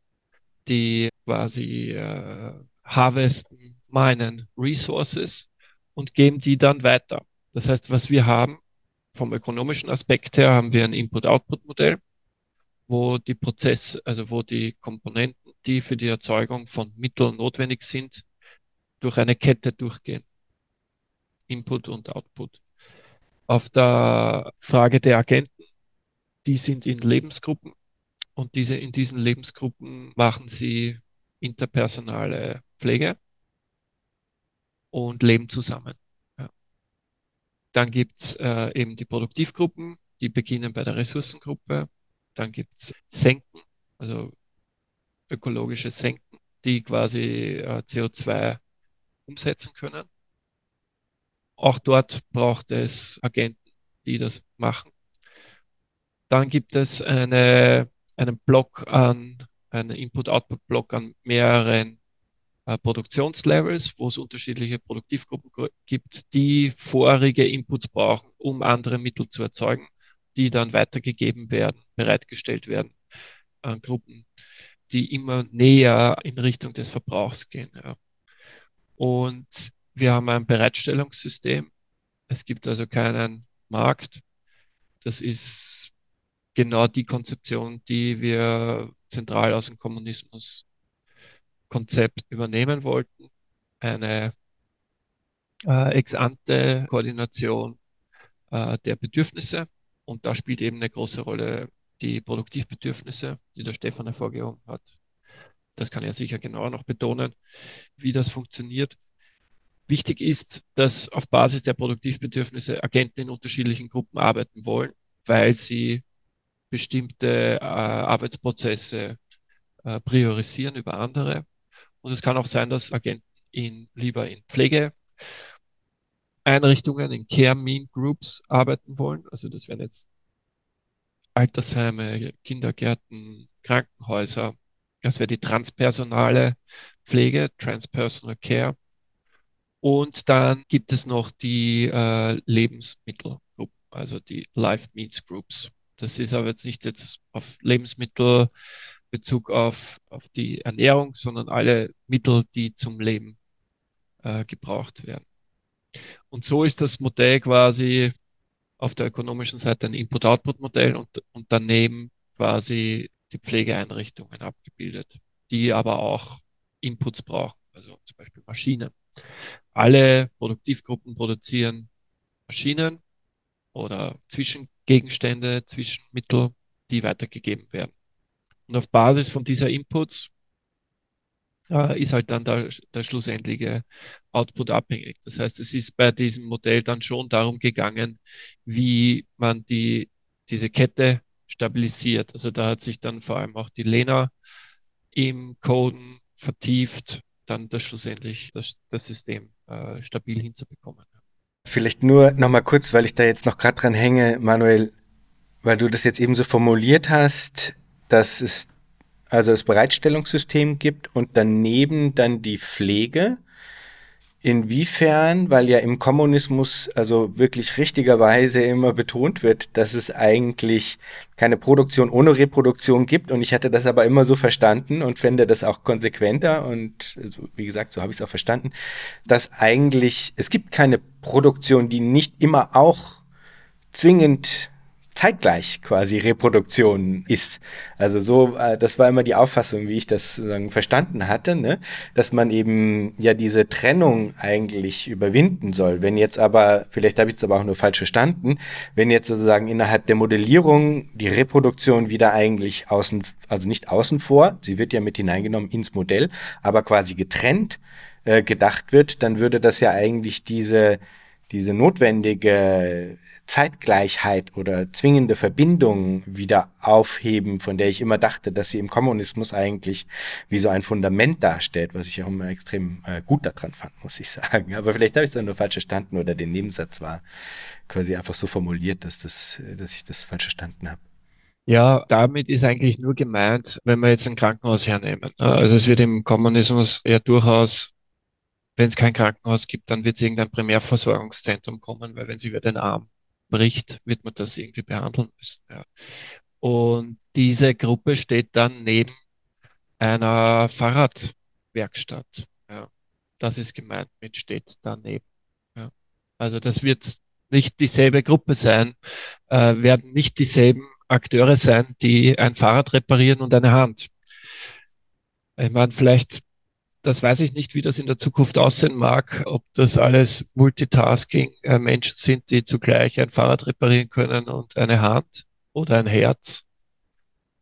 die quasi äh, harvesten, meinen Resources und geben die dann weiter. Das heißt, was wir haben, vom ökonomischen Aspekt her, haben wir ein Input-Output-Modell, wo die Prozesse, also wo die Komponenten, die für die Erzeugung von Mitteln notwendig sind, durch eine Kette durchgehen. Input und Output. Auf der Frage der Agenten, die sind in Lebensgruppen und diese, in diesen Lebensgruppen machen sie interpersonale Pflege und leben zusammen. Ja. Dann gibt es äh, eben die Produktivgruppen, die beginnen bei der Ressourcengruppe. Dann gibt es Senken, also ökologische Senken, die quasi äh, CO2 umsetzen können. Auch dort braucht es Agenten, die das machen. Dann gibt es eine einen Block an, einen Input-Output-Block an mehreren äh, Produktionslevels, wo es unterschiedliche Produktivgruppen gibt, die vorige Inputs brauchen, um andere Mittel zu erzeugen, die dann weitergegeben werden, bereitgestellt werden an Gruppen, die immer näher in Richtung des Verbrauchs gehen. Ja. Und wir haben ein Bereitstellungssystem. Es gibt also keinen Markt. Das ist genau die Konzeption, die wir zentral aus dem Kommunismus Konzept übernehmen wollten. Eine äh, ex-ante Koordination äh, der Bedürfnisse. Und da spielt eben eine große Rolle die Produktivbedürfnisse, die der Stefan hervorgehoben hat. Das kann er sicher genauer noch betonen, wie das funktioniert. Wichtig ist, dass auf Basis der Produktivbedürfnisse Agenten in unterschiedlichen Gruppen arbeiten wollen, weil sie bestimmte äh, Arbeitsprozesse äh, priorisieren über andere. Und es kann auch sein, dass Agenten in, lieber in Pflegeeinrichtungen, in Care Mean Groups arbeiten wollen. Also das wären jetzt Altersheime, Kindergärten, Krankenhäuser. Das wäre die transpersonale Pflege, Transpersonal Care. Und dann gibt es noch die äh, Lebensmittelgruppen, also die Life Means Groups. Das ist aber jetzt nicht jetzt auf Lebensmittel Bezug auf, auf die Ernährung, sondern alle Mittel, die zum Leben äh, gebraucht werden. Und so ist das Modell quasi auf der ökonomischen Seite ein Input-Output-Modell und, und daneben quasi die Pflegeeinrichtungen abgebildet, die aber auch Inputs brauchen, also zum Beispiel Maschinen. Alle Produktivgruppen produzieren Maschinen oder Zwischengegenstände, Zwischenmittel, die weitergegeben werden. Und auf Basis von dieser Inputs äh, ist halt dann der, der schlussendliche Output abhängig. Das heißt, es ist bei diesem Modell dann schon darum gegangen, wie man die, diese Kette stabilisiert. Also da hat sich dann vor allem auch die Lena im Coden vertieft, dann das schlussendlich das, das System äh, stabil hinzubekommen. Vielleicht nur nochmal kurz, weil ich da jetzt noch gerade dran hänge, Manuel, weil du das jetzt eben so formuliert hast, dass es also das Bereitstellungssystem gibt und daneben dann die Pflege. Inwiefern, weil ja im Kommunismus also wirklich richtigerweise immer betont wird, dass es eigentlich keine Produktion ohne Reproduktion gibt und ich hatte das aber immer so verstanden und fände das auch konsequenter und also, wie gesagt, so habe ich es auch verstanden, dass eigentlich es gibt keine Produktion, die nicht immer auch zwingend zeitgleich quasi Reproduktion ist. Also so, äh, das war immer die Auffassung, wie ich das sozusagen verstanden hatte, ne? dass man eben ja diese Trennung eigentlich überwinden soll. Wenn jetzt aber, vielleicht habe ich es aber auch nur falsch verstanden, wenn jetzt sozusagen innerhalb der Modellierung die Reproduktion wieder eigentlich außen, also nicht außen vor, sie wird ja mit hineingenommen ins Modell, aber quasi getrennt äh, gedacht wird, dann würde das ja eigentlich diese diese notwendige Zeitgleichheit oder zwingende Verbindung wieder aufheben, von der ich immer dachte, dass sie im Kommunismus eigentlich wie so ein Fundament darstellt, was ich auch immer extrem äh, gut daran fand, muss ich sagen. Aber vielleicht habe ich es dann nur falsch verstanden oder den Nebensatz war quasi einfach so formuliert, dass, das, dass ich das falsch verstanden habe. Ja, damit ist eigentlich nur gemeint, wenn wir jetzt ein Krankenhaus hernehmen. Also es wird im Kommunismus ja durchaus wenn es kein Krankenhaus gibt, dann wird es irgendein Primärversorgungszentrum kommen, weil wenn sich über den Arm bricht, wird man das irgendwie behandeln müssen. Ja. Und diese Gruppe steht dann neben einer Fahrradwerkstatt. Ja. Das ist gemeint mit steht daneben. Ja. Also das wird nicht dieselbe Gruppe sein, äh, werden nicht dieselben Akteure sein, die ein Fahrrad reparieren und eine Hand. Ich meine, vielleicht das weiß ich nicht, wie das in der Zukunft aussehen mag, ob das alles Multitasking-Menschen äh, sind, die zugleich ein Fahrrad reparieren können und eine Hand oder ein Herz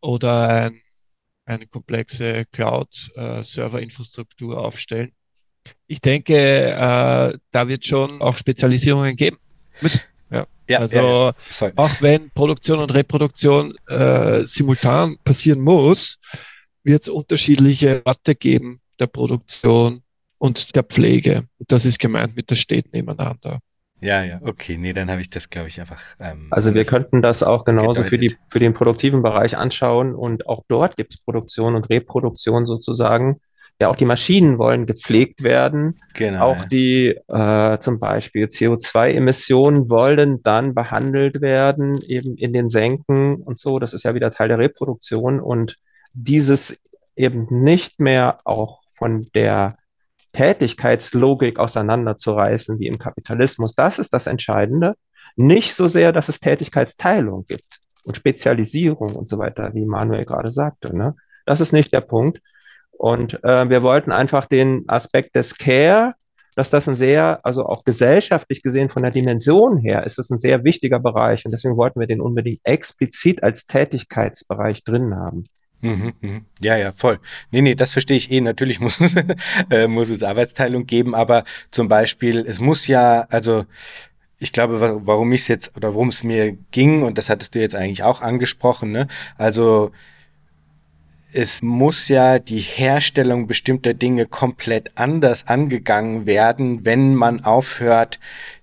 oder ein, eine komplexe Cloud-Server-Infrastruktur aufstellen. Ich denke, äh, da wird schon auch Spezialisierungen geben müssen. Ja. Ja, also ja, ja. auch wenn Produktion und Reproduktion äh, simultan passieren muss, wird es unterschiedliche Orte geben, der Produktion und der Pflege. Das ist gemeint mit der steht nebeneinander. Ja, ja, okay, nee, dann habe ich das, glaube ich, einfach. Ähm, also wir könnten das auch genauso für, die, für den produktiven Bereich anschauen und auch dort gibt es Produktion und Reproduktion sozusagen. Ja, auch die Maschinen wollen gepflegt werden. Genau. Auch die äh, zum Beispiel CO2-Emissionen wollen dann behandelt werden, eben in den Senken und so. Das ist ja wieder Teil der Reproduktion und dieses eben nicht mehr auch von der Tätigkeitslogik auseinanderzureißen wie im Kapitalismus. Das ist das Entscheidende. Nicht so sehr, dass es Tätigkeitsteilung gibt und Spezialisierung und so weiter, wie Manuel gerade sagte. Ne? Das ist nicht der Punkt. Und äh, wir wollten einfach den Aspekt des Care, dass das ein sehr, also auch gesellschaftlich gesehen von der Dimension her, ist es ein sehr wichtiger Bereich. Und deswegen wollten wir den unbedingt explizit als Tätigkeitsbereich drin haben. Mhm, mhm. Ja, ja, voll. Nee, nee, das verstehe ich eh. Natürlich muss, äh, muss es Arbeitsteilung geben, aber zum Beispiel, es muss ja, also ich glaube, warum ich es jetzt oder worum es mir ging, und das hattest du jetzt eigentlich auch angesprochen, ne? Also es muss ja die Herstellung bestimmter Dinge komplett anders angegangen werden, wenn man aufhört,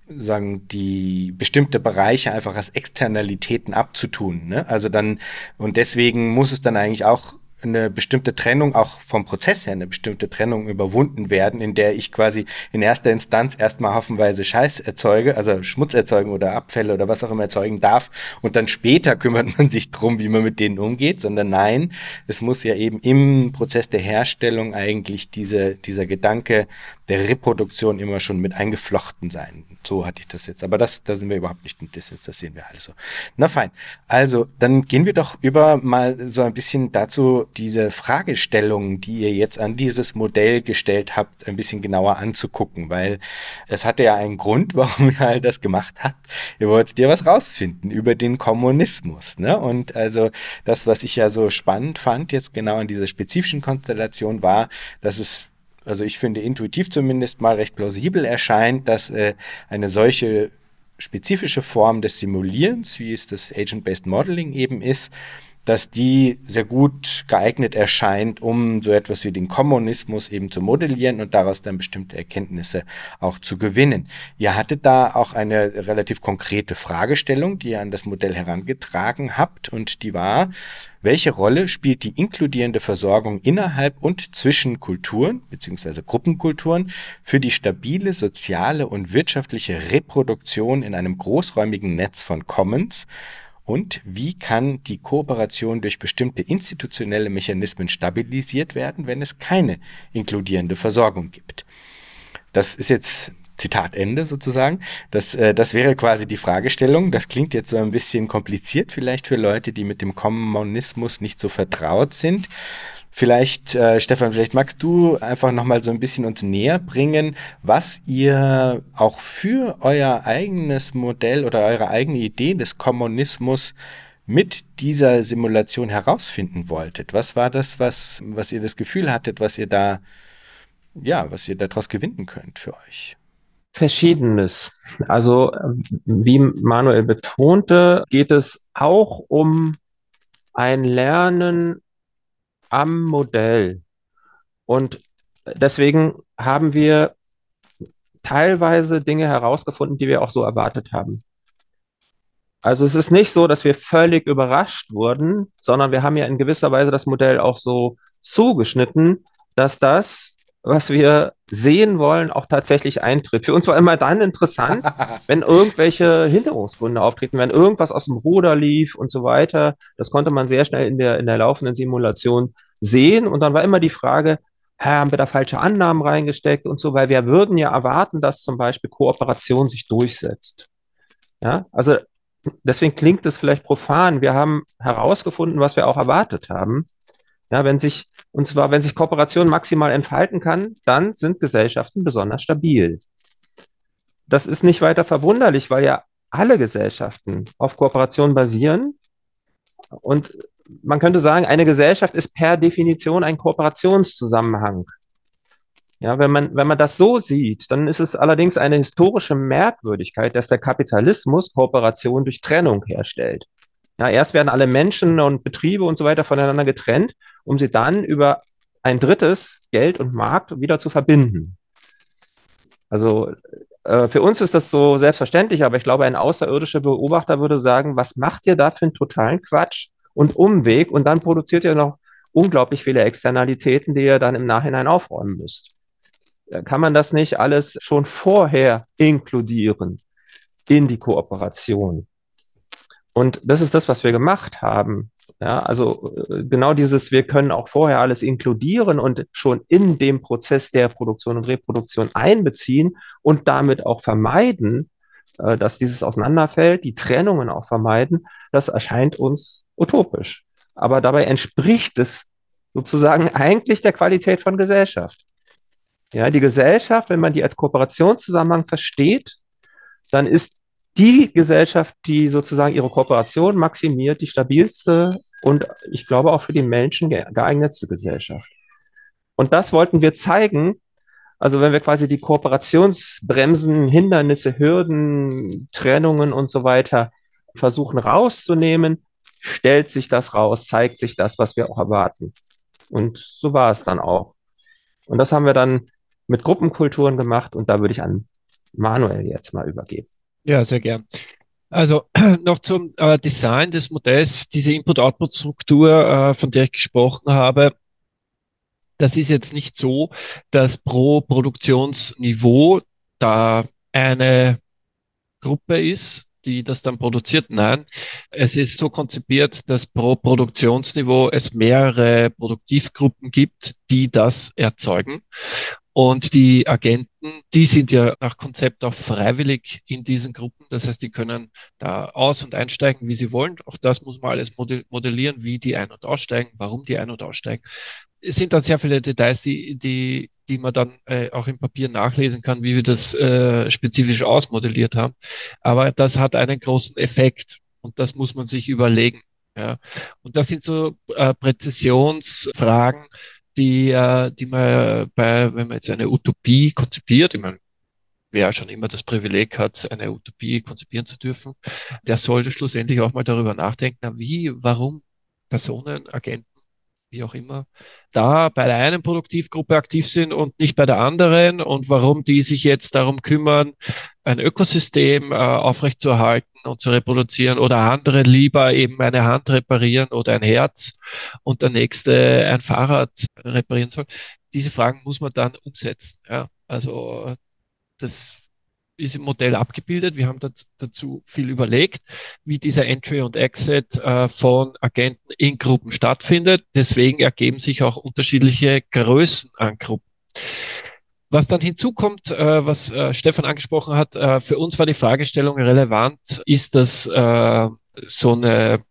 sagen die bestimmte Bereiche einfach als Externalitäten abzutun. Ne? Also dann und deswegen muss es dann eigentlich auch eine bestimmte Trennung, auch vom Prozess her eine bestimmte Trennung überwunden werden, in der ich quasi in erster Instanz erstmal hoffenweise Scheiß erzeuge, also Schmutz erzeugen oder Abfälle oder was auch immer erzeugen darf und dann später kümmert man sich drum, wie man mit denen umgeht, sondern nein, es muss ja eben im Prozess der Herstellung eigentlich diese, dieser Gedanke der Reproduktion immer schon mit eingeflochten sein. So hatte ich das jetzt. Aber das, da sind wir überhaupt nicht mit jetzt, das sehen wir also. Na fein. Also, dann gehen wir doch über mal so ein bisschen dazu, diese Fragestellungen, die ihr jetzt an dieses Modell gestellt habt, ein bisschen genauer anzugucken, weil es hatte ja einen Grund, warum ihr all das gemacht habt. Ihr wolltet ja was rausfinden über den Kommunismus, ne? Und also das, was ich ja so spannend fand, jetzt genau in dieser spezifischen Konstellation war, dass es also ich finde intuitiv zumindest mal recht plausibel erscheint, dass äh, eine solche spezifische Form des Simulierens, wie es das Agent-Based Modeling eben ist, dass die sehr gut geeignet erscheint, um so etwas wie den Kommunismus eben zu modellieren und daraus dann bestimmte Erkenntnisse auch zu gewinnen. Ihr hattet da auch eine relativ konkrete Fragestellung, die ihr an das Modell herangetragen habt und die war, welche Rolle spielt die inkludierende Versorgung innerhalb und zwischen Kulturen bzw. Gruppenkulturen für die stabile soziale und wirtschaftliche Reproduktion in einem großräumigen Netz von Commons? Und wie kann die Kooperation durch bestimmte institutionelle Mechanismen stabilisiert werden, wenn es keine inkludierende Versorgung gibt? Das ist jetzt Zitat Ende sozusagen. Das, äh, das wäre quasi die Fragestellung. Das klingt jetzt so ein bisschen kompliziert vielleicht für Leute, die mit dem Kommunismus nicht so vertraut sind. Vielleicht, äh, Stefan, vielleicht magst du einfach nochmal so ein bisschen uns näher bringen, was ihr auch für euer eigenes Modell oder eure eigene Idee des Kommunismus mit dieser Simulation herausfinden wolltet. Was war das, was, was ihr das Gefühl hattet, was ihr da, ja, was ihr daraus gewinnen könnt für euch? Verschiedenes. Also, wie Manuel betonte, geht es auch um ein Lernen am Modell. Und deswegen haben wir teilweise Dinge herausgefunden, die wir auch so erwartet haben. Also es ist nicht so, dass wir völlig überrascht wurden, sondern wir haben ja in gewisser Weise das Modell auch so zugeschnitten, dass das, was wir sehen wollen, auch tatsächlich eintritt. Für uns war immer dann interessant, wenn irgendwelche Hinderungsgründe auftreten, wenn irgendwas aus dem Ruder lief und so weiter. Das konnte man sehr schnell in der, in der laufenden Simulation sehen. Und dann war immer die Frage, haben wir da falsche Annahmen reingesteckt und so, weil wir würden ja erwarten, dass zum Beispiel Kooperation sich durchsetzt. Ja, also deswegen klingt es vielleicht profan. Wir haben herausgefunden, was wir auch erwartet haben. Ja, wenn sich, und zwar, wenn sich Kooperation maximal entfalten kann, dann sind Gesellschaften besonders stabil. Das ist nicht weiter verwunderlich, weil ja alle Gesellschaften auf Kooperation basieren. Und man könnte sagen, eine Gesellschaft ist per Definition ein Kooperationszusammenhang. Ja, wenn man, wenn man das so sieht, dann ist es allerdings eine historische Merkwürdigkeit, dass der Kapitalismus Kooperation durch Trennung herstellt. Ja, erst werden alle Menschen und Betriebe und so weiter voneinander getrennt, um sie dann über ein drittes, Geld und Markt, wieder zu verbinden. Also äh, für uns ist das so selbstverständlich, aber ich glaube, ein außerirdischer Beobachter würde sagen, was macht ihr da für einen totalen Quatsch und Umweg und dann produziert ihr noch unglaublich viele Externalitäten, die ihr dann im Nachhinein aufräumen müsst kann man das nicht alles schon vorher inkludieren in die Kooperation? Und das ist das, was wir gemacht haben. Ja, also äh, genau dieses, wir können auch vorher alles inkludieren und schon in dem Prozess der Produktion und Reproduktion einbeziehen und damit auch vermeiden, äh, dass dieses auseinanderfällt, die Trennungen auch vermeiden, das erscheint uns utopisch. Aber dabei entspricht es sozusagen eigentlich der Qualität von Gesellschaft. Ja, die Gesellschaft, wenn man die als Kooperationszusammenhang versteht, dann ist die Gesellschaft, die sozusagen ihre Kooperation maximiert, die stabilste und ich glaube auch für die Menschen geeignetste Gesellschaft. Und das wollten wir zeigen. Also wenn wir quasi die Kooperationsbremsen, Hindernisse, Hürden, Trennungen und so weiter versuchen rauszunehmen, stellt sich das raus, zeigt sich das, was wir auch erwarten. Und so war es dann auch. Und das haben wir dann mit Gruppenkulturen gemacht und da würde ich an Manuel jetzt mal übergeben. Ja, sehr gern. Also noch zum äh, Design des Modells, diese Input-Output-Struktur, äh, von der ich gesprochen habe. Das ist jetzt nicht so, dass pro Produktionsniveau da eine Gruppe ist, die das dann produziert. Nein, es ist so konzipiert, dass pro Produktionsniveau es mehrere Produktivgruppen gibt, die das erzeugen. Und die Agenten, die sind ja nach Konzept auch freiwillig in diesen Gruppen. Das heißt, die können da aus- und einsteigen, wie sie wollen. Auch das muss man alles modellieren, wie die ein- und aussteigen, warum die ein- und aussteigen. Es sind dann sehr viele Details, die, die, die man dann äh, auch im Papier nachlesen kann, wie wir das äh, spezifisch ausmodelliert haben. Aber das hat einen großen Effekt und das muss man sich überlegen. Ja. Und das sind so äh, Präzisionsfragen, die, äh, die man bei, wenn man jetzt eine Utopie konzipiert, ich meine, wer schon immer das Privileg hat, eine Utopie konzipieren zu dürfen, der sollte schlussendlich auch mal darüber nachdenken, na, wie, warum Personen, Agenten wie auch immer, da bei der einen Produktivgruppe aktiv sind und nicht bei der anderen und warum die sich jetzt darum kümmern, ein Ökosystem äh, aufrechtzuerhalten und zu reproduzieren oder andere lieber eben eine Hand reparieren oder ein Herz und der nächste ein Fahrrad reparieren soll. Diese Fragen muss man dann umsetzen. Ja. Also das ist im Modell abgebildet. Wir haben dazu viel überlegt, wie dieser Entry und Exit äh, von Agenten in Gruppen stattfindet. Deswegen ergeben sich auch unterschiedliche Größen an Gruppen. Was dann hinzukommt, äh, was äh, Stefan angesprochen hat, für uns war die Fragestellung relevant, ist das so eine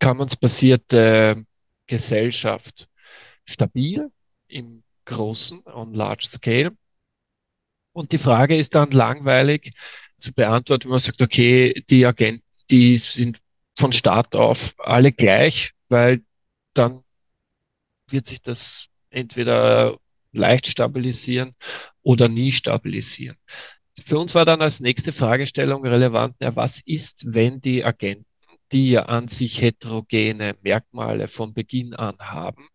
commons-basierte Gesellschaft stabil im großen, on large scale? Und die Frage ist dann langweilig zu beantworten, wenn man sagt, okay, die Agenten, die sind von Start auf alle gleich, weil dann wird sich das entweder leicht stabilisieren oder nie stabilisieren. Für uns war dann als nächste Fragestellung relevant, ja, was ist, wenn die Agenten, die ja an sich heterogene Merkmale von Beginn an haben,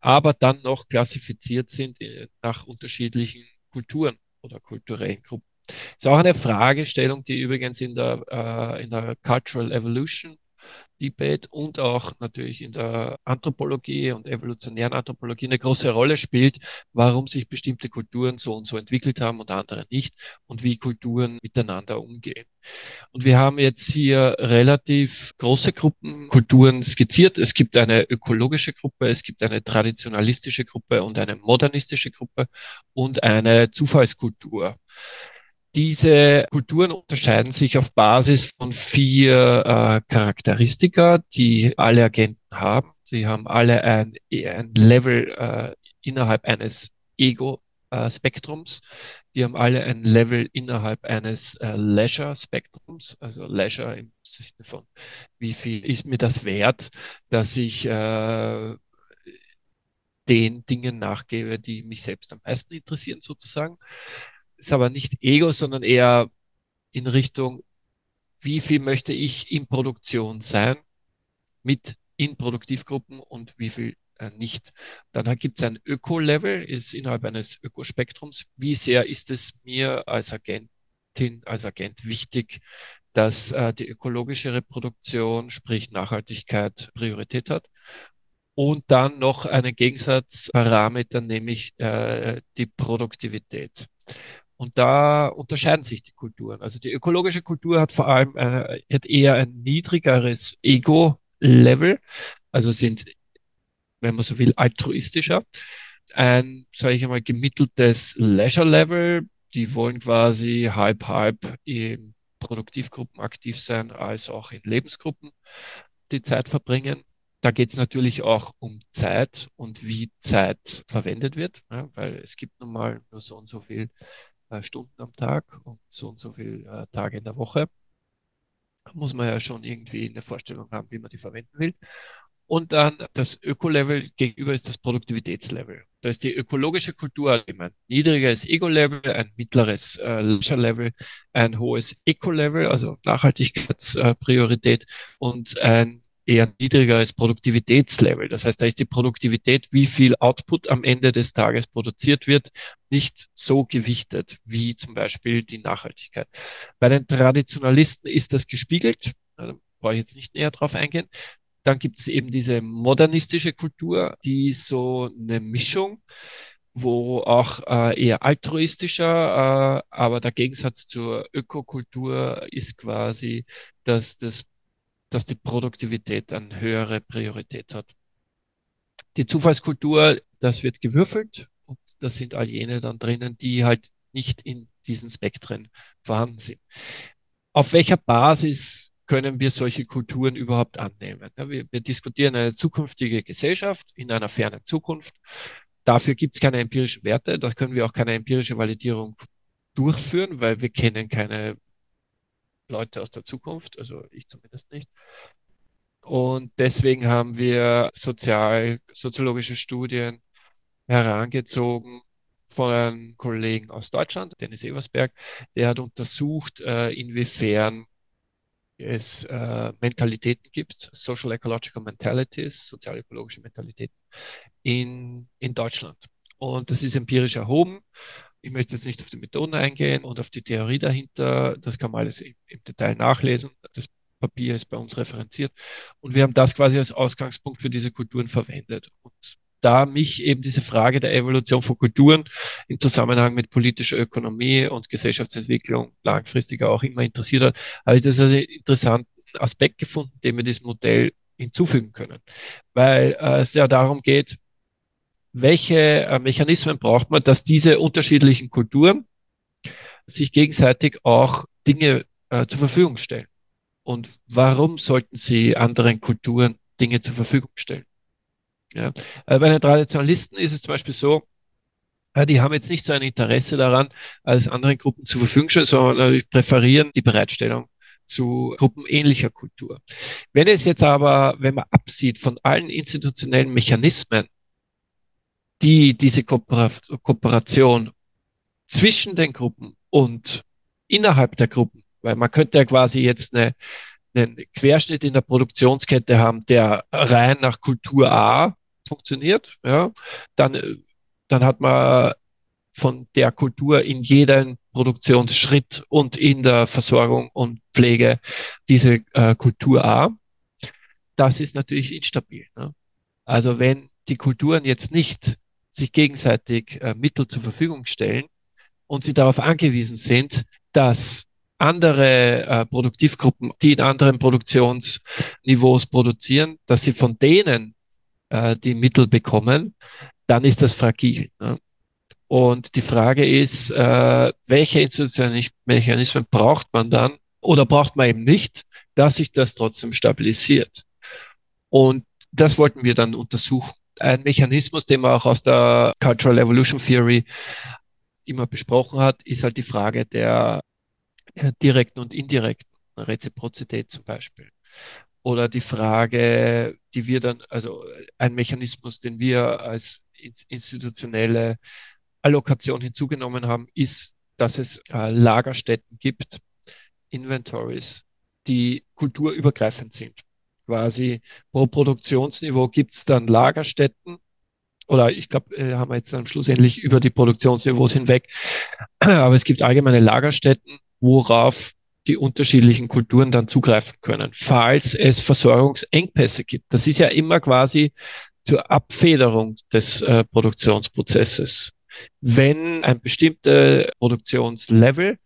aber dann noch klassifiziert sind äh, nach unterschiedlichen Kulturen oder kulturellen Gruppen. Das ist auch eine Fragestellung, die übrigens in der, äh, in der Cultural Evolution Debate und auch natürlich in der Anthropologie und evolutionären Anthropologie eine große Rolle spielt, warum sich bestimmte Kulturen so und so entwickelt haben und andere nicht und wie Kulturen miteinander umgehen. Und wir haben jetzt hier relativ große Gruppen Kulturen skizziert. Es gibt eine ökologische Gruppe, es gibt eine traditionalistische Gruppe und eine modernistische Gruppe und eine Zufallskultur. Diese Kulturen unterscheiden sich auf Basis von vier äh, Charakteristika, die alle Agenten haben. Sie haben alle ein, ein Level äh, innerhalb eines Ego-Spektrums. Die haben alle ein Level innerhalb eines äh, Leisure-Spektrums, also Leisure im Sinne von, wie viel ist mir das wert, dass ich äh, den Dingen nachgebe, die mich selbst am meisten interessieren, sozusagen ist aber nicht Ego, sondern eher in Richtung, wie viel möchte ich in Produktion sein mit in Produktivgruppen und wie viel äh, nicht. Dann gibt es ein Öko-Level, ist innerhalb eines Ökospektrums. Wie sehr ist es mir als Agentin, als Agent wichtig, dass äh, die ökologische Reproduktion, sprich Nachhaltigkeit, Priorität hat? Und dann noch einen Gegensatzparameter, nämlich äh, die Produktivität. Und da unterscheiden sich die Kulturen. Also die ökologische Kultur hat vor allem äh, hat eher ein niedrigeres Ego-Level, also sind, wenn man so will, altruistischer. Ein, sage ich einmal, gemitteltes Leisure-Level. Die wollen quasi halb-halb in Produktivgruppen aktiv sein, als auch in Lebensgruppen die Zeit verbringen. Da geht es natürlich auch um Zeit und wie Zeit verwendet wird, ja, weil es gibt nun mal nur so und so viel Stunden am Tag und so und so viele äh, Tage in der Woche. Muss man ja schon irgendwie eine Vorstellung haben, wie man die verwenden will. Und dann das Öko-Level gegenüber ist das Produktivitätslevel. Da ist die ökologische Kultur ein niedrigeres Ego-Level, ein mittleres äh, Leisure-Level, ein hohes Eco-Level, also Nachhaltigkeitspriorität und ein eher niedrigeres Produktivitätslevel. Das heißt, da ist die Produktivität, wie viel Output am Ende des Tages produziert wird, nicht so gewichtet wie zum Beispiel die Nachhaltigkeit. Bei den Traditionalisten ist das gespiegelt. Da brauche ich jetzt nicht näher drauf eingehen. Dann gibt es eben diese modernistische Kultur, die so eine Mischung wo auch äh, eher altruistischer, äh, aber der Gegensatz zur Ökokultur ist quasi, dass das dass die Produktivität eine höhere Priorität hat. Die Zufallskultur, das wird gewürfelt und da sind all jene dann drinnen, die halt nicht in diesen Spektren vorhanden sind. Auf welcher Basis können wir solche Kulturen überhaupt annehmen? Wir, wir, diskutieren eine zukünftige Gesellschaft in einer fernen Zukunft. Dafür gibt es keine empirischen Werte, da können wir auch keine empirische Validierung durchführen, weil wir kennen keine Leute aus der Zukunft, also ich zumindest nicht. Und deswegen haben wir sozial, soziologische Studien herangezogen von einem Kollegen aus Deutschland, Dennis Eversberg, der hat untersucht, äh, inwiefern es äh, Mentalitäten gibt, Social Ecological Mentalities, sozial-ökologische Mentalitäten in, in Deutschland. Und das ist empirisch erhoben. Ich möchte jetzt nicht auf die Methoden eingehen und auf die Theorie dahinter. Das kann man alles im, im Detail nachlesen. Das Papier ist bei uns referenziert. Und wir haben das quasi als Ausgangspunkt für diese Kulturen verwendet. Und da mich eben diese Frage der Evolution von Kulturen im Zusammenhang mit politischer Ökonomie und Gesellschaftsentwicklung langfristiger auch immer interessiert hat, habe ich das als interessanten Aspekt gefunden, den wir diesem Modell hinzufügen können. Weil äh, es ja darum geht, welche äh, Mechanismen braucht man, dass diese unterschiedlichen Kulturen sich gegenseitig auch Dinge äh, zur Verfügung stellen. Und warum sollten sie anderen Kulturen Dinge zur Verfügung stellen? Ja. Äh, bei den Traditionalisten ist es zum Beispiel so, äh, die haben jetzt nicht so ein Interesse daran, als anderen Gruppen zur Verfügung stellen, sondern präferieren die Bereitstellung zu Gruppen ähnlicher Kultur. Wenn es jetzt aber, wenn man absieht von allen institutionellen Mechanismen, die diese Kooperation zwischen den Gruppen und innerhalb der Gruppen, weil man könnte ja quasi jetzt eine, einen Querschnitt in der Produktionskette haben, der rein nach Kultur A funktioniert, ja, dann, dann hat man von der Kultur in jedem Produktionsschritt und in der Versorgung und Pflege diese äh, Kultur A. Das ist natürlich instabil. Ne? Also wenn die Kulturen jetzt nicht sich gegenseitig äh, Mittel zur Verfügung stellen und sie darauf angewiesen sind, dass andere äh, Produktivgruppen, die in anderen Produktionsniveaus produzieren, dass sie von denen äh, die Mittel bekommen, dann ist das fragil. Ne? Und die Frage ist, äh, welche institutionellen Mechanismen braucht man dann oder braucht man eben nicht, dass sich das trotzdem stabilisiert? Und das wollten wir dann untersuchen. Ein Mechanismus, den man auch aus der Cultural Evolution Theory immer besprochen hat, ist halt die Frage der, direkten und indirekten Reziprozität zum Beispiel. Oder die Frage, die wir dann, also ein Mechanismus, den wir als institutionelle Allokation hinzugenommen haben, ist, dass es äh, Lagerstätten gibt, Inventories, die kulturübergreifend sind. Quasi pro Produktionsniveau gibt es dann Lagerstätten, oder ich glaube, äh, haben wir jetzt dann schlussendlich über die Produktionsniveaus hinweg, aber es gibt allgemeine Lagerstätten, worauf die unterschiedlichen Kulturen dann zugreifen können, falls es Versorgungsengpässe gibt. Das ist ja immer quasi zur Abfederung des äh, Produktionsprozesses. Wenn ein bestimmter Produktionslevel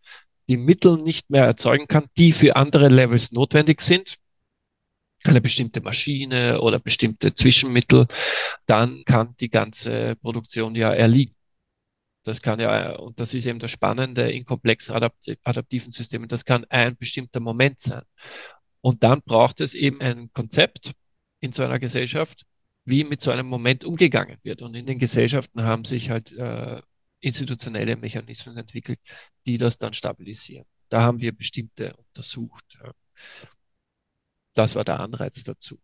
die Mittel nicht mehr erzeugen kann, die für andere Levels notwendig sind, eine bestimmte Maschine oder bestimmte Zwischenmittel, dann kann die ganze Produktion ja erliegen. Das kann ja, und das ist eben das Spannende in komplexen adaptiven Systemen, das kann ein bestimmter Moment sein. Und dann braucht es eben ein Konzept in so einer Gesellschaft, wie mit so einem Moment umgegangen wird. Und in den Gesellschaften haben sich halt äh, institutionelle Mechanismen entwickelt, die das dann stabilisieren. Da haben wir bestimmte untersucht. Ja. Das war der Anreiz dazu.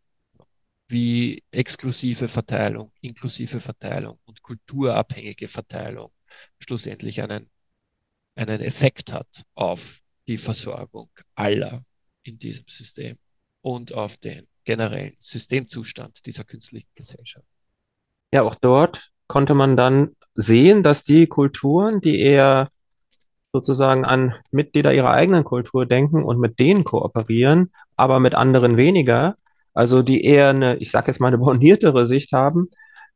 Wie exklusive Verteilung, inklusive Verteilung und kulturabhängige Verteilung schlussendlich einen, einen Effekt hat auf die Versorgung aller in diesem System und auf den generellen Systemzustand dieser künstlichen Gesellschaft. Ja, auch dort konnte man dann sehen, dass die Kulturen, die eher sozusagen an Mitglieder ihrer eigenen Kultur denken und mit denen kooperieren, aber mit anderen weniger, also die eher eine, ich sage jetzt mal eine borniertere Sicht haben,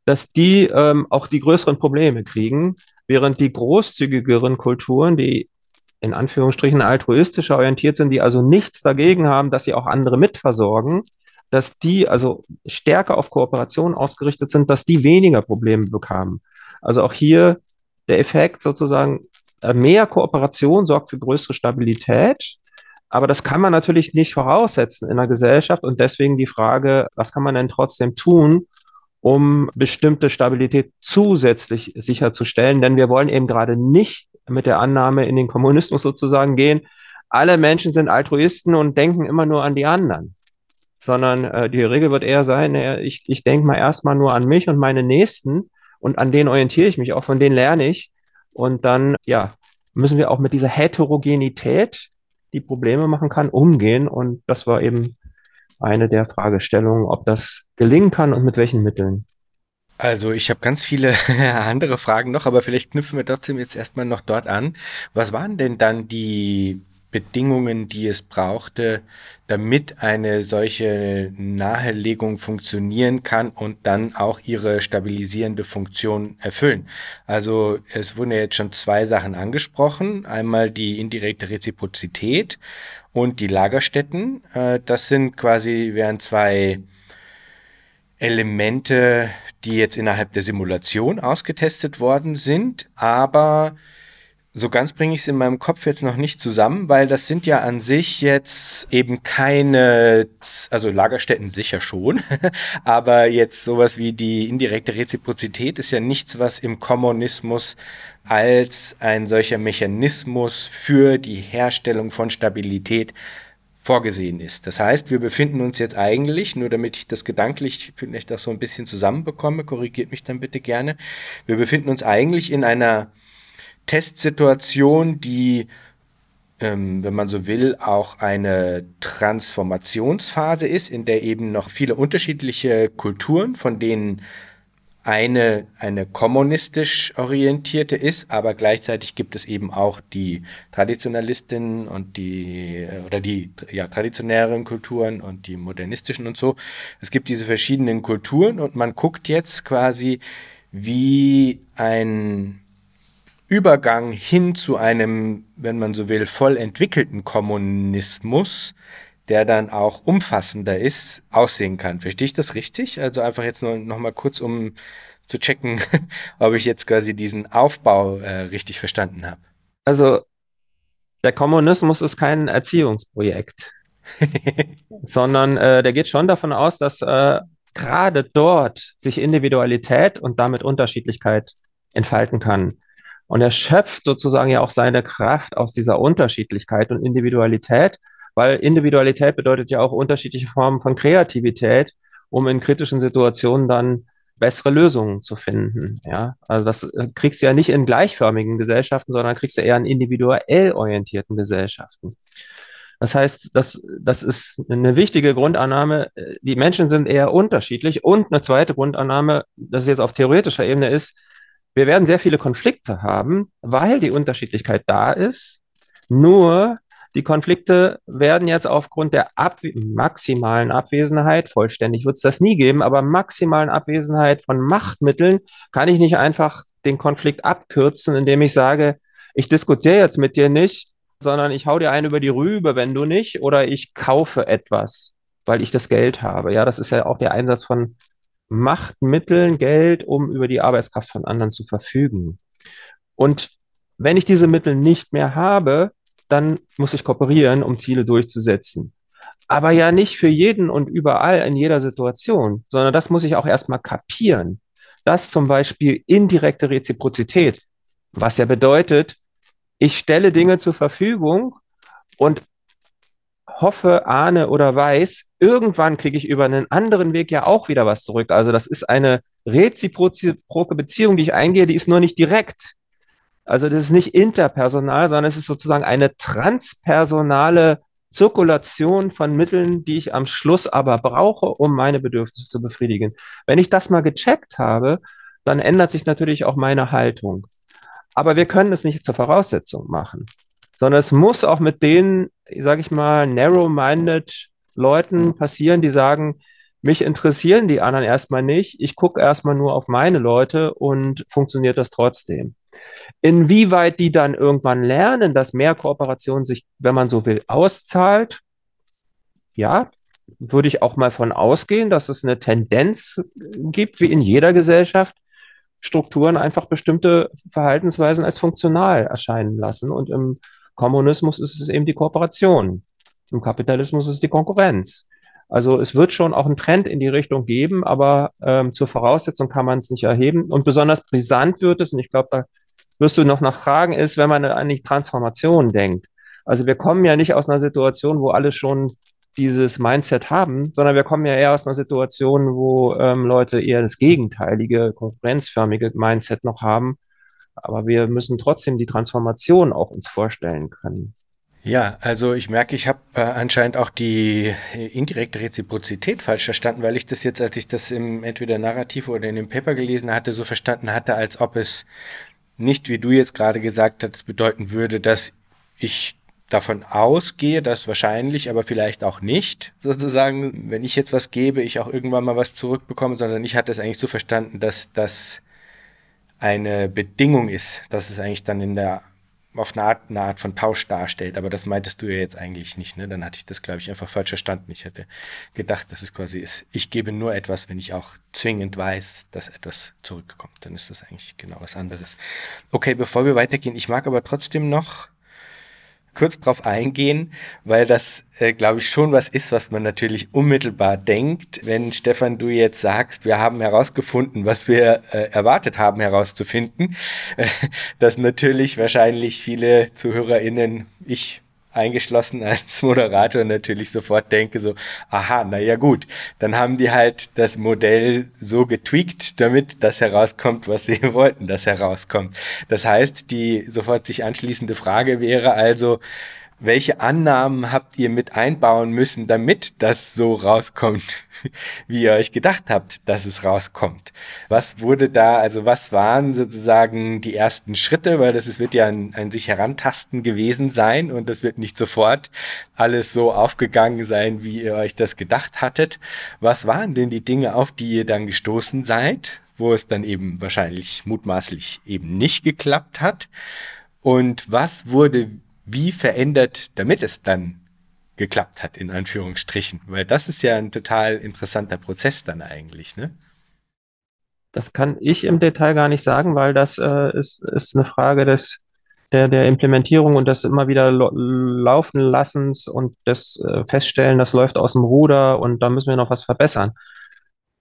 dass die ähm, auch die größeren Probleme kriegen, während die großzügigeren Kulturen, die in Anführungsstrichen altruistischer orientiert sind, die also nichts dagegen haben, dass sie auch andere mitversorgen, dass die also stärker auf Kooperation ausgerichtet sind, dass die weniger Probleme bekamen. Also auch hier der Effekt sozusagen, mehr Kooperation sorgt für größere Stabilität. Aber das kann man natürlich nicht voraussetzen in der Gesellschaft und deswegen die Frage, was kann man denn trotzdem tun, um bestimmte Stabilität zusätzlich sicherzustellen? Denn wir wollen eben gerade nicht mit der Annahme in den Kommunismus sozusagen gehen, alle Menschen sind Altruisten und denken immer nur an die anderen sondern äh, die Regel wird eher sein, äh, ich, ich denke mal erstmal nur an mich und meine Nächsten und an denen orientiere ich mich auch, von denen lerne ich. Und dann, ja, müssen wir auch mit dieser Heterogenität, die Probleme machen kann, umgehen. Und das war eben eine der Fragestellungen, ob das gelingen kann und mit welchen Mitteln. Also ich habe ganz viele andere Fragen noch, aber vielleicht knüpfen wir trotzdem jetzt erstmal noch dort an. Was waren denn dann die Bedingungen, die es brauchte, damit eine solche Nahelegung funktionieren kann und dann auch ihre stabilisierende Funktion erfüllen. Also es wurden ja jetzt schon zwei Sachen angesprochen. Einmal die indirekte Reziprozität und die Lagerstätten. Äh, das sind quasi, wären zwei Elemente, die jetzt innerhalb der Simulation ausgetestet worden sind, aber so ganz bringe ich es in meinem Kopf jetzt noch nicht zusammen, weil das sind ja an sich jetzt eben keine, also Lagerstätten sicher schon, aber jetzt sowas wie die indirekte Reziprozität ist ja nichts, was im Kommunismus als ein solcher Mechanismus für die Herstellung von Stabilität vorgesehen ist. Das heißt, wir befinden uns jetzt eigentlich, nur damit ich das gedanklich vielleicht auch so ein bisschen zusammenbekomme, korrigiert mich dann bitte gerne, wir befinden uns eigentlich in einer Testsituation, die, ähm, wenn man so will, auch eine Transformationsphase ist, in der eben noch viele unterschiedliche Kulturen, von denen eine, eine kommunistisch orientierte ist, aber gleichzeitig gibt es eben auch die Traditionalistinnen und die, oder die ja, traditionelleren Kulturen und die modernistischen und so. Es gibt diese verschiedenen Kulturen und man guckt jetzt quasi, wie ein Übergang hin zu einem, wenn man so will, voll entwickelten Kommunismus, der dann auch umfassender ist, aussehen kann. Verstehe ich das richtig? Also einfach jetzt nur noch mal kurz, um zu checken, ob ich jetzt quasi diesen Aufbau äh, richtig verstanden habe. Also der Kommunismus ist kein Erziehungsprojekt, sondern äh, der geht schon davon aus, dass äh, gerade dort sich Individualität und damit Unterschiedlichkeit entfalten kann. Und er schöpft sozusagen ja auch seine Kraft aus dieser Unterschiedlichkeit und Individualität, weil Individualität bedeutet ja auch unterschiedliche Formen von Kreativität, um in kritischen Situationen dann bessere Lösungen zu finden. Ja, also das äh, kriegst du ja nicht in gleichförmigen Gesellschaften, sondern kriegst du eher in individuell orientierten Gesellschaften. Das heißt, das, das ist eine wichtige Grundannahme. Die Menschen sind eher unterschiedlich. Und eine zweite Grundannahme, das jetzt auf theoretischer Ebene ist, wir werden sehr viele Konflikte haben, weil die Unterschiedlichkeit da ist. Nur die Konflikte werden jetzt aufgrund der Ab maximalen Abwesenheit, vollständig wird es das nie geben, aber maximalen Abwesenheit von Machtmitteln kann ich nicht einfach den Konflikt abkürzen, indem ich sage, ich diskutiere jetzt mit dir nicht, sondern ich hau dir einen über die Rübe, wenn du nicht, oder ich kaufe etwas, weil ich das Geld habe. Ja, das ist ja auch der Einsatz von Machtmitteln, Geld, um über die Arbeitskraft von anderen zu verfügen. Und wenn ich diese Mittel nicht mehr habe, dann muss ich kooperieren, um Ziele durchzusetzen. Aber ja nicht für jeden und überall in jeder Situation, sondern das muss ich auch erstmal kapieren. Das zum Beispiel indirekte Reziprozität, was ja bedeutet, ich stelle Dinge zur Verfügung und hoffe, ahne oder weiß, irgendwann kriege ich über einen anderen Weg ja auch wieder was zurück. Also das ist eine reziproke Beziehung, die ich eingehe, die ist nur nicht direkt. Also das ist nicht interpersonal, sondern es ist sozusagen eine transpersonale Zirkulation von Mitteln, die ich am Schluss aber brauche, um meine Bedürfnisse zu befriedigen. Wenn ich das mal gecheckt habe, dann ändert sich natürlich auch meine Haltung. Aber wir können es nicht zur Voraussetzung machen sondern es muss auch mit den, sage ich mal, narrow-minded Leuten passieren, die sagen, mich interessieren die anderen erstmal nicht, ich gucke erstmal nur auf meine Leute und funktioniert das trotzdem. Inwieweit die dann irgendwann lernen, dass mehr Kooperation sich, wenn man so will, auszahlt, ja, würde ich auch mal von ausgehen, dass es eine Tendenz gibt, wie in jeder Gesellschaft, Strukturen einfach bestimmte Verhaltensweisen als funktional erscheinen lassen. Und im Kommunismus ist es eben die Kooperation. Im Kapitalismus ist es die Konkurrenz. Also es wird schon auch einen Trend in die Richtung geben, aber ähm, zur Voraussetzung kann man es nicht erheben. Und besonders brisant wird es, und ich glaube, da wirst du noch nach fragen, ist, wenn man an die Transformation denkt. Also wir kommen ja nicht aus einer Situation, wo alle schon dieses Mindset haben, sondern wir kommen ja eher aus einer Situation, wo ähm, Leute eher das gegenteilige, konkurrenzförmige Mindset noch haben aber wir müssen trotzdem die Transformation auch uns vorstellen können. Ja, also ich merke, ich habe äh, anscheinend auch die indirekte Reziprozität falsch verstanden, weil ich das jetzt, als ich das im entweder Narrativ oder in dem Paper gelesen hatte, so verstanden hatte, als ob es nicht, wie du jetzt gerade gesagt hast, bedeuten würde, dass ich davon ausgehe, dass wahrscheinlich, aber vielleicht auch nicht, sozusagen, wenn ich jetzt was gebe, ich auch irgendwann mal was zurückbekomme, sondern ich hatte es eigentlich so verstanden, dass das eine Bedingung ist, dass es eigentlich dann in der auf eine Art, eine Art von Tausch darstellt. Aber das meintest du ja jetzt eigentlich nicht. Ne? Dann hatte ich das, glaube ich, einfach falsch verstanden. Ich hätte gedacht, dass es quasi ist, ich gebe nur etwas, wenn ich auch zwingend weiß, dass etwas zurückkommt. Dann ist das eigentlich genau was anderes. Okay, bevor wir weitergehen, ich mag aber trotzdem noch kurz drauf eingehen, weil das, äh, glaube ich, schon was ist, was man natürlich unmittelbar denkt. Wenn Stefan, du jetzt sagst, wir haben herausgefunden, was wir äh, erwartet haben herauszufinden, äh, dass natürlich wahrscheinlich viele ZuhörerInnen, ich eingeschlossen als Moderator natürlich sofort denke so, aha, naja gut, dann haben die halt das Modell so getweakt, damit das herauskommt, was sie wollten, dass herauskommt. Das heißt, die sofort sich anschließende Frage wäre also, welche Annahmen habt ihr mit einbauen müssen, damit das so rauskommt, wie ihr euch gedacht habt, dass es rauskommt? Was wurde da, also was waren sozusagen die ersten Schritte, weil das es wird ja ein, ein sich herantasten gewesen sein und das wird nicht sofort alles so aufgegangen sein, wie ihr euch das gedacht hattet. Was waren denn die Dinge, auf die ihr dann gestoßen seid, wo es dann eben wahrscheinlich mutmaßlich eben nicht geklappt hat? Und was wurde wie verändert, damit es dann geklappt hat, in Anführungsstrichen. Weil das ist ja ein total interessanter Prozess dann eigentlich, ne? Das kann ich im Detail gar nicht sagen, weil das äh, ist, ist eine Frage des, der, der Implementierung und des immer wieder laufen lassens und des äh, Feststellen, das läuft aus dem Ruder und da müssen wir noch was verbessern.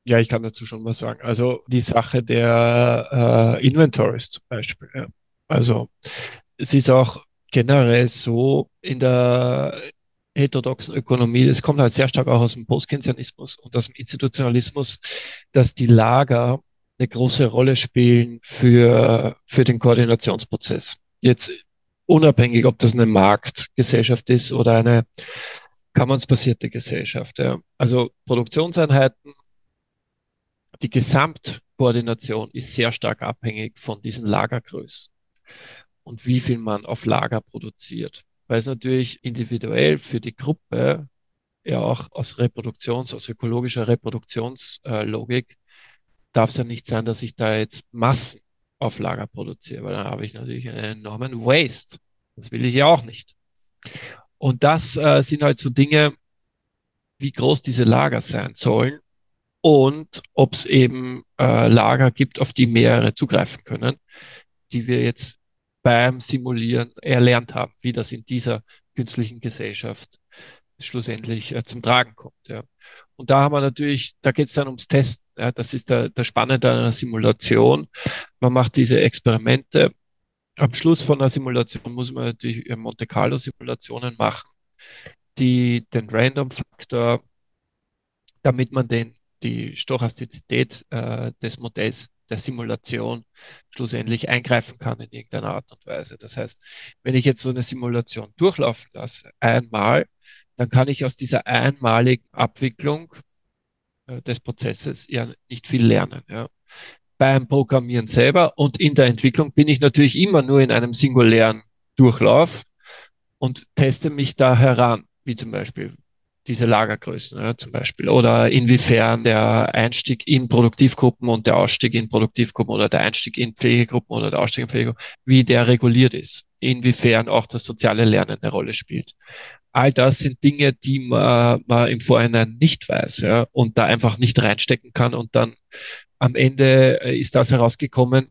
Ja, ich kann dazu schon was sagen. Also die Sache der äh, Inventories zum Beispiel. Ja. Also es ist auch generell so in der heterodoxen Ökonomie, es kommt halt sehr stark auch aus dem Postkeynesianismus und aus dem Institutionalismus, dass die Lager eine große Rolle spielen für, für den Koordinationsprozess. Jetzt unabhängig, ob das eine Marktgesellschaft ist oder eine kammernsbasierte Gesellschaft. Ja. Also Produktionseinheiten, die Gesamtkoordination ist sehr stark abhängig von diesen Lagergrößen und wie viel man auf Lager produziert. Weil es natürlich individuell für die Gruppe ja auch aus Reproduktions-, aus ökologischer Reproduktionslogik darf es ja nicht sein, dass ich da jetzt Massen auf Lager produziere, weil dann habe ich natürlich einen enormen Waste. Das will ich ja auch nicht. Und das äh, sind halt so Dinge, wie groß diese Lager sein sollen und ob es eben äh, Lager gibt, auf die mehrere zugreifen können, die wir jetzt beim Simulieren erlernt haben, wie das in dieser künstlichen Gesellschaft schlussendlich äh, zum Tragen kommt. Ja. Und da haben wir natürlich, da geht es dann ums Testen. Ja. Das ist der, der Spannende an einer Simulation. Man macht diese Experimente. Am Schluss von einer Simulation muss man natürlich Monte Carlo Simulationen machen, die den Random Faktor, damit man den, die Stochastizität äh, des Modells der Simulation schlussendlich eingreifen kann in irgendeiner Art und Weise. Das heißt, wenn ich jetzt so eine Simulation durchlaufen lasse, einmal, dann kann ich aus dieser einmaligen Abwicklung äh, des Prozesses ja nicht viel lernen. Ja. Beim Programmieren selber und in der Entwicklung bin ich natürlich immer nur in einem singulären Durchlauf und teste mich da heran, wie zum Beispiel, diese Lagergrößen ja, zum Beispiel oder inwiefern der Einstieg in Produktivgruppen und der Ausstieg in Produktivgruppen oder der Einstieg in Pflegegruppen oder der Ausstieg in Pflegegruppen, wie der reguliert ist, inwiefern auch das soziale Lernen eine Rolle spielt. All das sind Dinge, die man, man im Vorhinein nicht weiß ja, und da einfach nicht reinstecken kann und dann am Ende äh, ist das herausgekommen,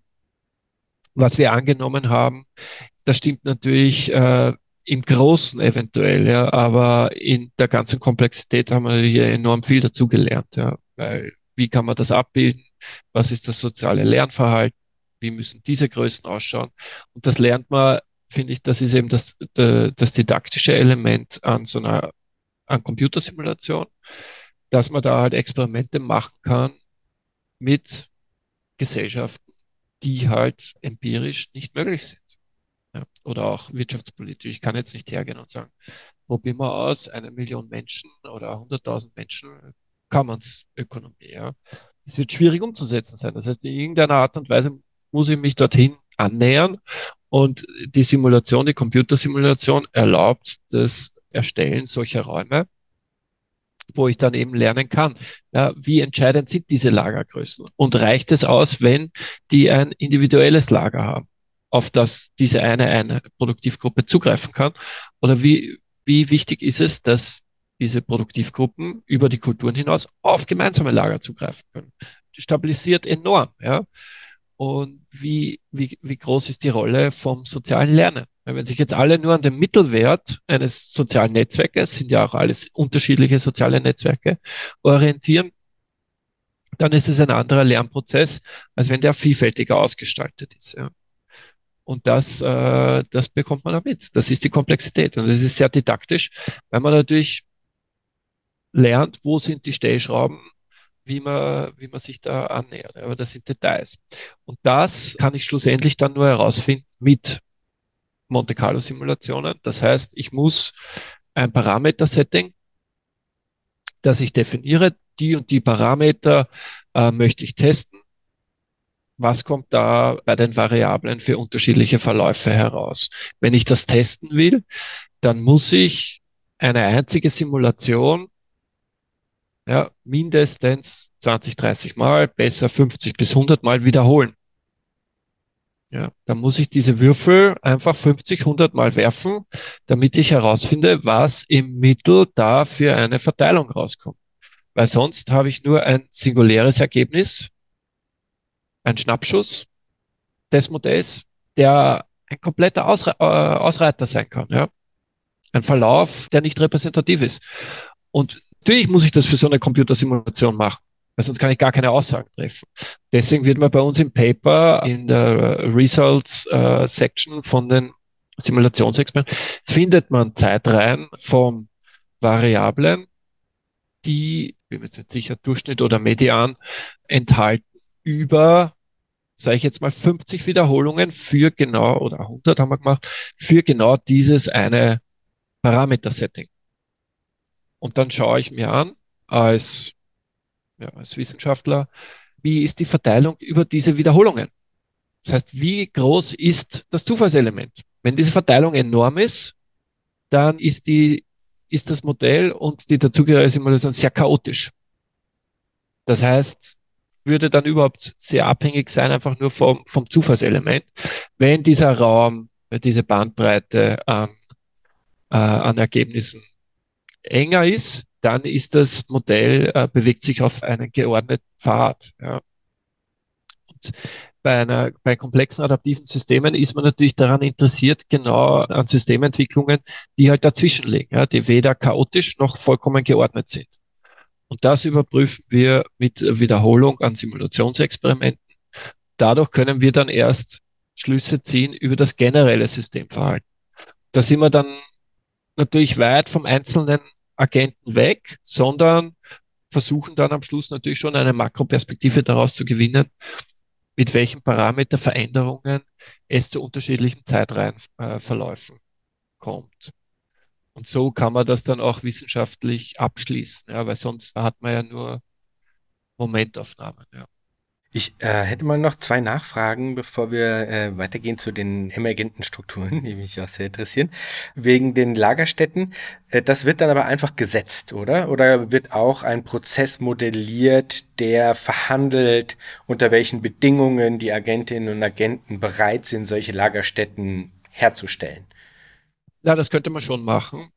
was wir angenommen haben. Das stimmt natürlich äh, im Großen eventuell, ja, aber in der ganzen Komplexität haben wir hier enorm viel dazugelernt, ja, weil wie kann man das abbilden? Was ist das soziale Lernverhalten? Wie müssen diese Größen ausschauen? Und das lernt man, finde ich, das ist eben das, das didaktische Element an so einer an Computersimulation, dass man da halt Experimente machen kann mit Gesellschaften, die halt empirisch nicht möglich sind. Oder auch wirtschaftspolitisch. Ich kann jetzt nicht hergehen und sagen, probieren wir aus, eine Million Menschen oder 100.000 Menschen, Ökonomie. Ja. Das wird schwierig umzusetzen sein. Das heißt, in irgendeiner Art und Weise muss ich mich dorthin annähern und die Simulation, die Computersimulation erlaubt das Erstellen solcher Räume, wo ich dann eben lernen kann, ja, wie entscheidend sind diese Lagergrößen und reicht es aus, wenn die ein individuelles Lager haben auf das diese eine, eine Produktivgruppe zugreifen kann? Oder wie, wie wichtig ist es, dass diese Produktivgruppen über die Kulturen hinaus auf gemeinsame Lager zugreifen können? Stabilisiert enorm, ja. Und wie, wie, wie groß ist die Rolle vom sozialen Lernen? Wenn sich jetzt alle nur an dem Mittelwert eines sozialen Netzwerkes, sind ja auch alles unterschiedliche soziale Netzwerke, orientieren, dann ist es ein anderer Lernprozess, als wenn der vielfältiger ausgestaltet ist. Ja. Und das, äh, das bekommt man damit. Das ist die Komplexität. Und das ist sehr didaktisch, weil man natürlich lernt, wo sind die Stellschrauben, wie man, wie man sich da annähert. Aber das sind Details. Und das kann ich schlussendlich dann nur herausfinden mit Monte Carlo Simulationen. Das heißt, ich muss ein Parameter-Setting, das ich definiere, die und die Parameter äh, möchte ich testen was kommt da bei den Variablen für unterschiedliche Verläufe heraus. Wenn ich das testen will, dann muss ich eine einzige Simulation ja, mindestens 20, 30 Mal, besser 50 bis 100 Mal wiederholen. Ja, dann muss ich diese Würfel einfach 50, 100 Mal werfen, damit ich herausfinde, was im Mittel da für eine Verteilung rauskommt. Weil sonst habe ich nur ein singuläres Ergebnis, ein Schnappschuss des Modells, der ein kompletter Ausre äh, Ausreiter sein kann. Ja? Ein Verlauf, der nicht repräsentativ ist. Und natürlich muss ich das für so eine Computersimulation machen, weil sonst kann ich gar keine Aussagen treffen. Deswegen wird man bei uns im Paper in der Results äh, Section von den Simulationsexperimenten findet man Zeitreihen von Variablen, die, bin mir jetzt nicht sicher, Durchschnitt oder Median enthalten über sage ich jetzt mal, 50 Wiederholungen für genau, oder 100 haben wir gemacht, für genau dieses eine Parameter-Setting. Und dann schaue ich mir an, als, ja, als Wissenschaftler, wie ist die Verteilung über diese Wiederholungen? Das heißt, wie groß ist das Zufallselement? Wenn diese Verteilung enorm ist, dann ist die, ist das Modell und die dazugehörige Simulation sehr chaotisch. Das heißt, würde dann überhaupt sehr abhängig sein, einfach nur vom, vom Zufallselement. Wenn dieser Raum, diese Bandbreite an, äh, an Ergebnissen enger ist, dann ist das Modell, äh, bewegt sich auf einen geordneten Pfad. Ja. Und bei, einer, bei komplexen adaptiven Systemen ist man natürlich daran interessiert, genau an Systementwicklungen, die halt dazwischen liegen, ja, die weder chaotisch noch vollkommen geordnet sind. Und das überprüfen wir mit Wiederholung an Simulationsexperimenten. Dadurch können wir dann erst Schlüsse ziehen über das generelle Systemverhalten. Da sind wir dann natürlich weit vom einzelnen Agenten weg, sondern versuchen dann am Schluss natürlich schon eine Makroperspektive daraus zu gewinnen, mit welchen Parameterveränderungen es zu unterschiedlichen Zeitreihenverläufen äh, kommt. Und so kann man das dann auch wissenschaftlich abschließen, ja, weil sonst hat man ja nur Momentaufnahmen. Ja. Ich äh, hätte mal noch zwei Nachfragen, bevor wir äh, weitergehen zu den emergenten Strukturen, die mich auch sehr interessieren. Wegen den Lagerstätten, äh, das wird dann aber einfach gesetzt, oder? Oder wird auch ein Prozess modelliert, der verhandelt, unter welchen Bedingungen die Agentinnen und Agenten bereit sind, solche Lagerstätten herzustellen? Ja, das könnte man schon machen,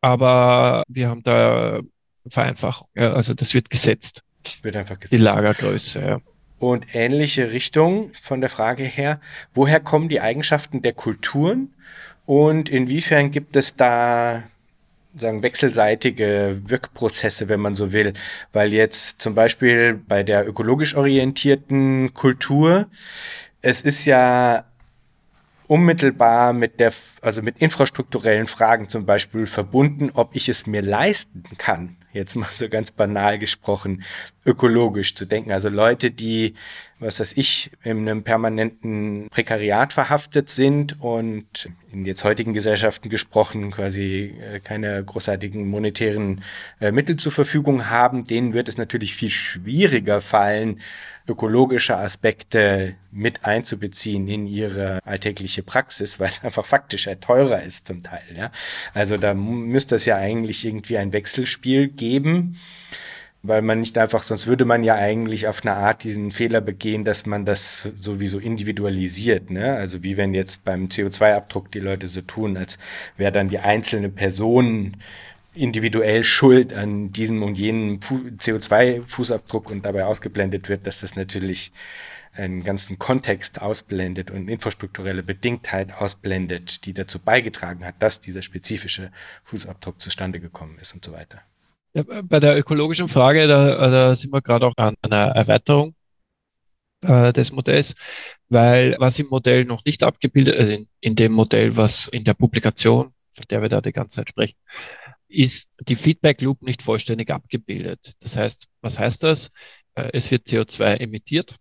aber wir haben da Vereinfachung. Ja, also das wird gesetzt. Wird einfach gesetzt. Die Lagergröße, ja. Und ähnliche Richtung von der Frage her, woher kommen die Eigenschaften der Kulturen und inwiefern gibt es da sagen, wechselseitige Wirkprozesse, wenn man so will. Weil jetzt zum Beispiel bei der ökologisch orientierten Kultur, es ist ja unmittelbar mit der, also mit infrastrukturellen Fragen zum Beispiel verbunden, ob ich es mir leisten kann, jetzt mal so ganz banal gesprochen, ökologisch zu denken. Also Leute, die, was weiß ich, in einem permanenten Prekariat verhaftet sind und in jetzt heutigen Gesellschaften gesprochen quasi äh, keine großartigen monetären äh, Mittel zur Verfügung haben, denen wird es natürlich viel schwieriger fallen, ökologische Aspekte mit einzubeziehen in ihre alltägliche Praxis, weil es einfach faktisch teurer ist zum Teil. Ja? Also da müsste es ja eigentlich irgendwie ein Wechselspiel geben. Weil man nicht einfach, sonst würde man ja eigentlich auf eine Art diesen Fehler begehen, dass man das sowieso individualisiert. Ne? Also wie wenn jetzt beim CO2-Abdruck die Leute so tun, als wäre dann die einzelne Person individuell schuld an diesem und jenem CO2-Fußabdruck und dabei ausgeblendet wird, dass das natürlich einen ganzen Kontext ausblendet und infrastrukturelle Bedingtheit ausblendet, die dazu beigetragen hat, dass dieser spezifische Fußabdruck zustande gekommen ist und so weiter. Bei der ökologischen Frage, da, da sind wir gerade auch an einer Erweiterung äh, des Modells, weil was im Modell noch nicht abgebildet, also in, in dem Modell, was in der Publikation, von der wir da die ganze Zeit sprechen, ist die Feedback Loop nicht vollständig abgebildet. Das heißt, was heißt das? Äh, es wird CO2 emittiert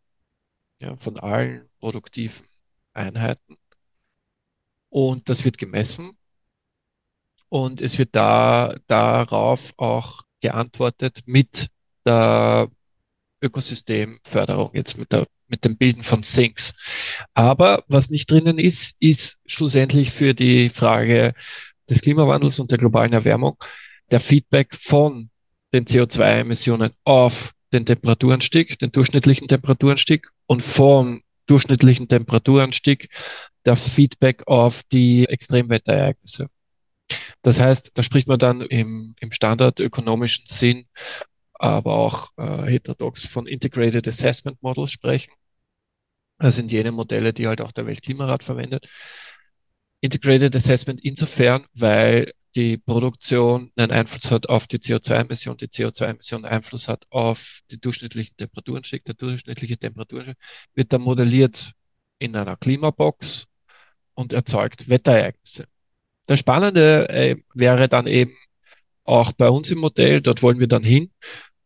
ja, von allen produktiven Einheiten und das wird gemessen und es wird da darauf auch geantwortet mit der Ökosystemförderung, jetzt mit, der, mit dem Bilden von Sinks. Aber was nicht drinnen ist, ist schlussendlich für die Frage des Klimawandels und der globalen Erwärmung der Feedback von den CO2-Emissionen auf den Temperaturanstieg, den durchschnittlichen Temperaturanstieg und vom durchschnittlichen Temperaturanstieg das Feedback auf die Extremwetterereignisse. Das heißt, da spricht man dann im, im standardökonomischen Sinn, aber auch äh, heterodox von Integrated Assessment Models sprechen. Das sind jene Modelle, die halt auch der Weltklimarat verwendet. Integrated Assessment insofern, weil die Produktion einen Einfluss hat auf die CO2-Emission, die CO2-Emission Einfluss hat auf die durchschnittlichen Temperaturanstieg. Der durchschnittliche Temperaturanstieg wird dann modelliert in einer Klimabox und erzeugt Wetterereignisse. Das Spannende äh, wäre dann eben auch bei uns im Modell, dort wollen wir dann hin.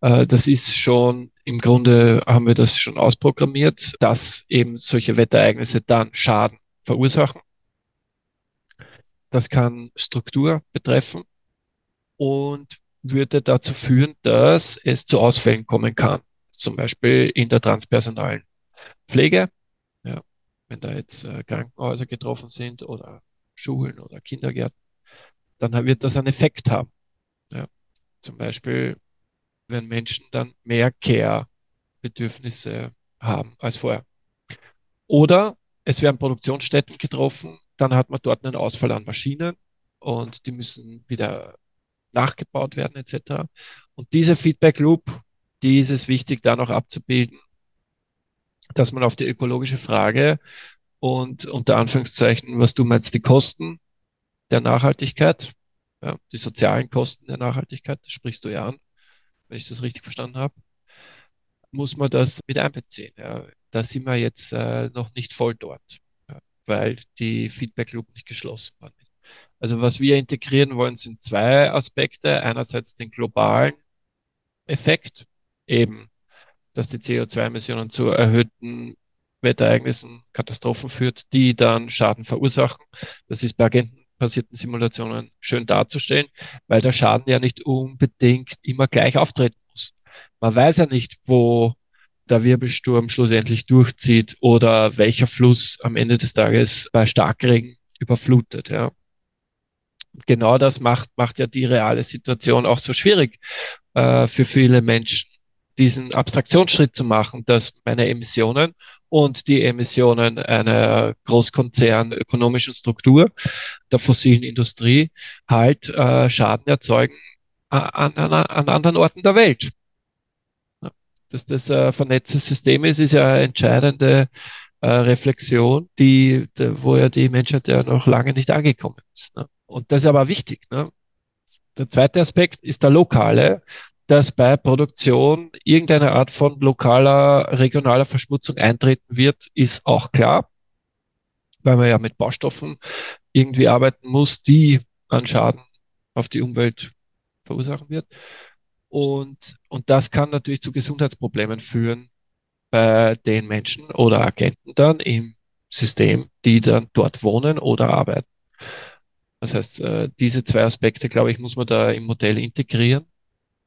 Äh, das ist schon, im Grunde haben wir das schon ausprogrammiert, dass eben solche Wetterereignisse dann Schaden verursachen das kann Struktur betreffen und würde dazu führen, dass es zu Ausfällen kommen kann. Zum Beispiel in der transpersonalen Pflege, ja, wenn da jetzt äh, Krankenhäuser getroffen sind oder Schulen oder Kindergärten, dann wird das einen Effekt haben. Ja. Zum Beispiel, wenn Menschen dann mehr Care-Bedürfnisse haben als vorher. Oder es werden Produktionsstätten getroffen, dann hat man dort einen Ausfall an Maschinen und die müssen wieder nachgebaut werden etc. Und diese Feedback Loop, die ist es wichtig, da noch abzubilden, dass man auf die ökologische Frage und unter Anführungszeichen, was du meinst, die Kosten der Nachhaltigkeit, ja, die sozialen Kosten der Nachhaltigkeit, das sprichst du ja an, wenn ich das richtig verstanden habe, muss man das mit einbeziehen. Ja. Da sind wir jetzt äh, noch nicht voll dort weil die Feedback Loop nicht geschlossen ist. Also was wir integrieren wollen, sind zwei Aspekte. Einerseits den globalen Effekt, eben, dass die CO2-Emissionen zu erhöhten Wetterereignissen, Katastrophen führt, die dann Schaden verursachen. Das ist bei agentenbasierten Simulationen schön darzustellen, weil der Schaden ja nicht unbedingt immer gleich auftreten muss. Man weiß ja nicht, wo der Wirbelsturm schlussendlich durchzieht oder welcher Fluss am Ende des Tages bei Starkregen überflutet. Ja. Genau das macht, macht ja die reale Situation auch so schwierig äh, für viele Menschen, diesen Abstraktionsschritt zu machen, dass meine Emissionen und die Emissionen einer Großkonzern ökonomischen Struktur der fossilen Industrie halt äh, Schaden erzeugen an, an, an anderen Orten der Welt dass das ein vernetztes System ist, ist ja eine entscheidende äh, Reflexion, die, wo ja die Menschheit ja noch lange nicht angekommen ist. Ne? Und das ist aber wichtig. Ne? Der zweite Aspekt ist der lokale, dass bei Produktion irgendeine Art von lokaler, regionaler Verschmutzung eintreten wird, ist auch klar, weil man ja mit Baustoffen irgendwie arbeiten muss, die an Schaden auf die Umwelt verursachen wird. Und, und das kann natürlich zu Gesundheitsproblemen führen bei den Menschen oder Agenten dann im System, die dann dort wohnen oder arbeiten. Das heißt, äh, diese zwei Aspekte, glaube ich, muss man da im Modell integrieren,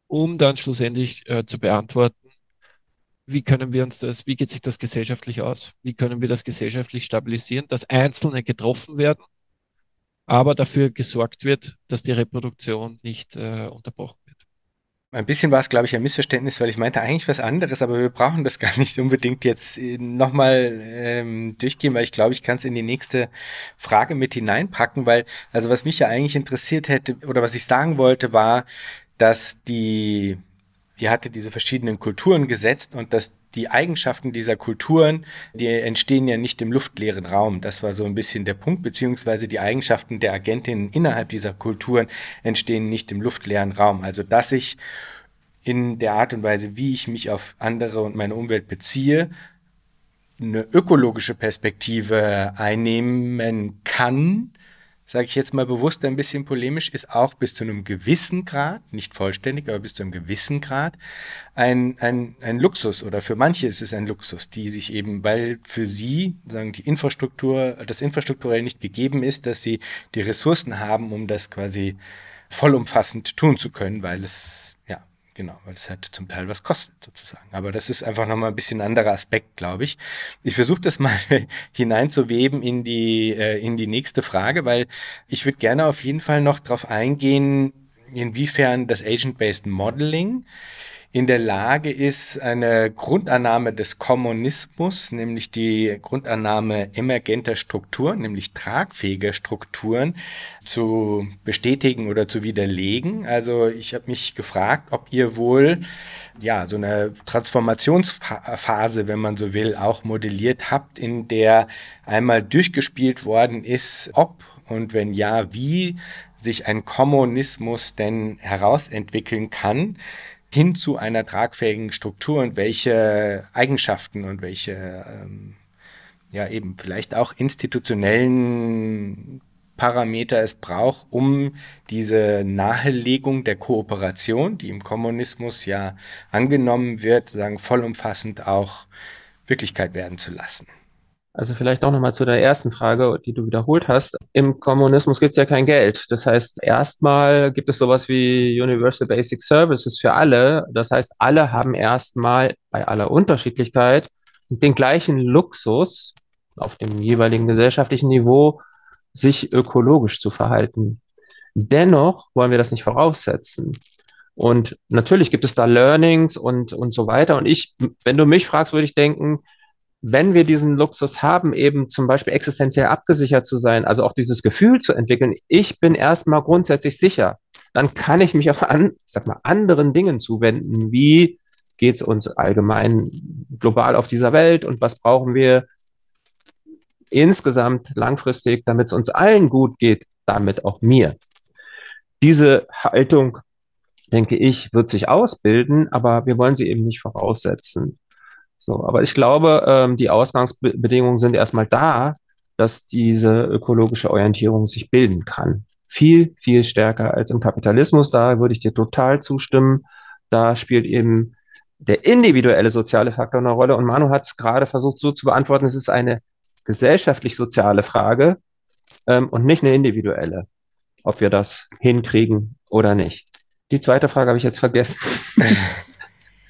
um dann schlussendlich äh, zu beantworten, wie können wir uns das, wie geht sich das gesellschaftlich aus? Wie können wir das gesellschaftlich stabilisieren, dass Einzelne getroffen werden, aber dafür gesorgt wird, dass die Reproduktion nicht äh, unterbrochen Ein bisschen war es, glaube ich, ein Missverständnis, weil ich meinte eigentlich was anderes, aber wir brauchen das gar nicht unbedingt jetzt äh, nochmal ähm, durchgehen, weil ich glaube, ich kann es in die nächste Frage mit hineinpacken, weil, also was mich ja eigentlich interessiert hätte oder was ich sagen wollte, war, dass die, ihr hatte diese verschiedenen Kulturen gesetzt und dass die Eigenschaften dieser Kulturen, die entstehen ja nicht im luftleeren Raum. Das war so ein bisschen der Punkt, beziehungsweise die Eigenschaften der Agentinnen innerhalb dieser Kulturen entstehen nicht im luftleeren Raum. Also dass ich in der Art und Weise, wie ich mich auf andere und meine Umwelt beziehe, eine ökologische Perspektive einnehmen kann, sage ich jetzt mal bewusst ein bisschen polemisch, ist auch bis zu einem gewissen Grad, nicht vollständig, aber bis zu einem gewissen Grad, ein, ein, ein Luxus oder für manche ist es ein Luxus, die sich eben, weil für sie sagen die Infrastruktur, das infrastrukturell nicht gegeben ist, dass sie die Ressourcen haben, um das quasi vollumfassend tun zu können, weil es Genau, weil es halt zum Teil was kostet sozusagen. Aber das ist einfach nochmal ein bisschen anderer Aspekt, glaube ich. Ich versuche das mal hineinzuweben in die, äh, in die nächste Frage, weil ich würde gerne auf jeden Fall noch darauf eingehen, inwiefern das Agent-Based Modeling in der Lage ist, eine Grundannahme des Kommunismus, nämlich die Grundannahme emergenter Strukturen, nämlich tragfähiger Strukturen, zu bestätigen oder zu widerlegen. Also ich habe mich gefragt, ob ihr wohl ja so eine Transformationsphase, wenn man so will, auch modelliert habt, in der einmal durchgespielt worden ist, ob und wenn ja, wie sich ein Kommunismus denn herausentwickeln kann, hin zu einer tragfähigen Struktur und welche Eigenschaften und welche, ähm, ja eben vielleicht auch institutionellen Parameter es braucht, um diese Nahelegung der Kooperation, die im Kommunismus ja angenommen wird, sagen vollumfassend auch Wirklichkeit werden zu lassen. Also vielleicht auch nochmal zu der ersten Frage, die du wiederholt hast. Im Kommunismus gibt es ja kein Geld. Das heißt, erstmal gibt es sowas wie Universal Basic Services für alle. Das heißt, alle haben erstmal bei aller Unterschiedlichkeit den gleichen Luxus auf dem jeweiligen gesellschaftlichen Niveau, sich ökologisch zu verhalten. Dennoch wollen wir das nicht voraussetzen. Und natürlich gibt es da Learnings und, und so weiter. Und ich, wenn du mich fragst, würde ich denken, wenn wir diesen Luxus haben, eben zum Beispiel existenziell abgesichert zu sein, also auch dieses Gefühl zu entwickeln, ich bin erstmal grundsätzlich sicher, dann kann ich mich auch an, sag mal, anderen Dingen zuwenden. Wie geht es uns allgemein global auf dieser Welt und was brauchen wir insgesamt langfristig, damit es uns allen gut geht, damit auch mir. Diese Haltung, denke ich, wird sich ausbilden, aber wir wollen sie eben nicht voraussetzen. So, aber ich glaube, ähm, die Ausgangsbedingungen sind erstmal da, dass diese ökologische Orientierung sich bilden kann. Viel, viel stärker als im Kapitalismus. Da würde ich dir total zustimmen. Da spielt eben der individuelle soziale Faktor eine Rolle. Und Manu hat es gerade versucht so zu beantworten, es ist eine gesellschaftlich-soziale Frage ähm, und nicht eine individuelle, ob wir das hinkriegen oder nicht. Die zweite Frage habe ich jetzt vergessen.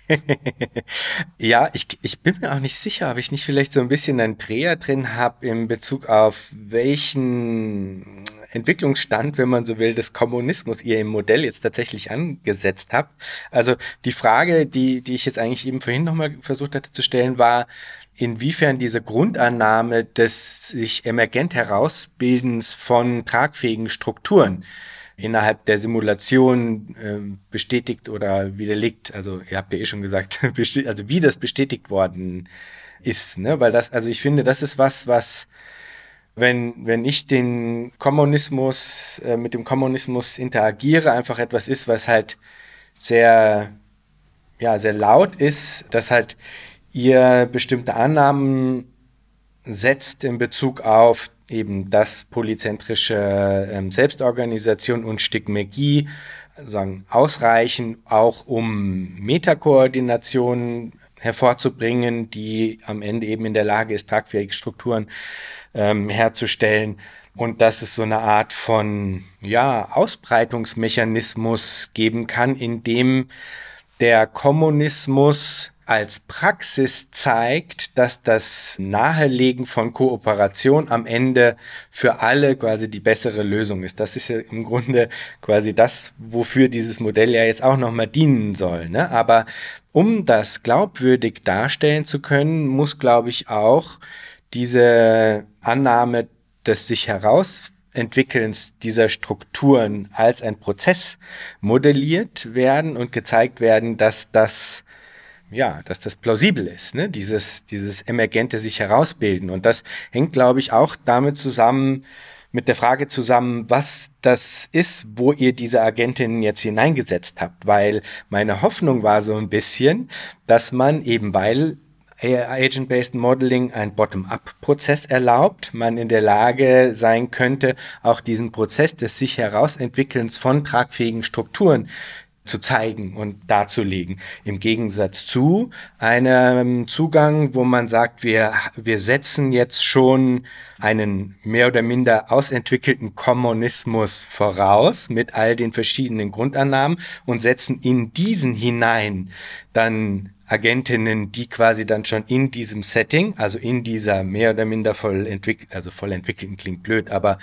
ja, ich, ich bin mir auch nicht sicher, ob ich nicht vielleicht so ein bisschen einen Dreher drin habe in Bezug auf welchen Entwicklungsstand, wenn man so will, des Kommunismus ihr im Modell jetzt tatsächlich angesetzt habt. Also die Frage, die, die ich jetzt eigentlich eben vorhin nochmal versucht hatte zu stellen, war, inwiefern diese Grundannahme des sich emergent herausbildens von tragfähigen Strukturen innerhalb der Simulation äh, bestätigt oder widerlegt. Also ihr habt ja eh schon gesagt, also wie das bestätigt worden ist, ne? Weil das, also ich finde, das ist was, was wenn, wenn ich den Kommunismus, äh, mit dem Kommunismus interagiere, einfach etwas ist, was halt sehr, ja, sehr laut ist, dass halt ihr bestimmte Annahmen setzt in Bezug auf eben das polyzentrische ähm, Selbstorganisation und Stigmagie sagen, ausreichen, auch um Metakoordination hervorzubringen, die am Ende eben in der Lage ist, tragfähige Strukturen ähm, herzustellen. Und dass es so eine Art von ja, Ausbreitungsmechanismus geben kann, in dem der Kommunismus als Praxis zeigt, dass das Nahelegen von Kooperation am Ende für alle quasi die bessere Lösung ist. Das ist ja im Grunde quasi das, wofür dieses Modell ja jetzt auch nochmal dienen soll. Ne? Aber um das glaubwürdig darstellen zu können, muss, glaube ich, auch diese Annahme des sich herausentwickelns dieser Strukturen als ein Prozess modelliert werden und gezeigt werden, dass das ja, dass das plausibel ist, ne? dieses, dieses emergente sich herausbilden. Und das hängt, glaube ich, auch damit zusammen, mit der Frage zusammen, was das ist, wo ihr diese Agentinnen jetzt hineingesetzt habt. Weil meine Hoffnung war so ein bisschen, dass man eben, weil Agent-Based Modeling ein Bottom-up-Prozess erlaubt, man in der Lage sein könnte, auch diesen Prozess des sich herausentwickelns von tragfähigen Strukturen zu zeigen und darzulegen. Im Gegensatz zu einem Zugang, wo man sagt, wir, wir setzen jetzt schon einen mehr oder minder ausentwickelten Kommunismus voraus mit all den verschiedenen Grundannahmen und setzen in diesen hinein dann Agentinnen, die quasi dann schon in diesem Setting, also in dieser mehr oder minder voll entwickelt, also voll entwickelten klingt blöd, aber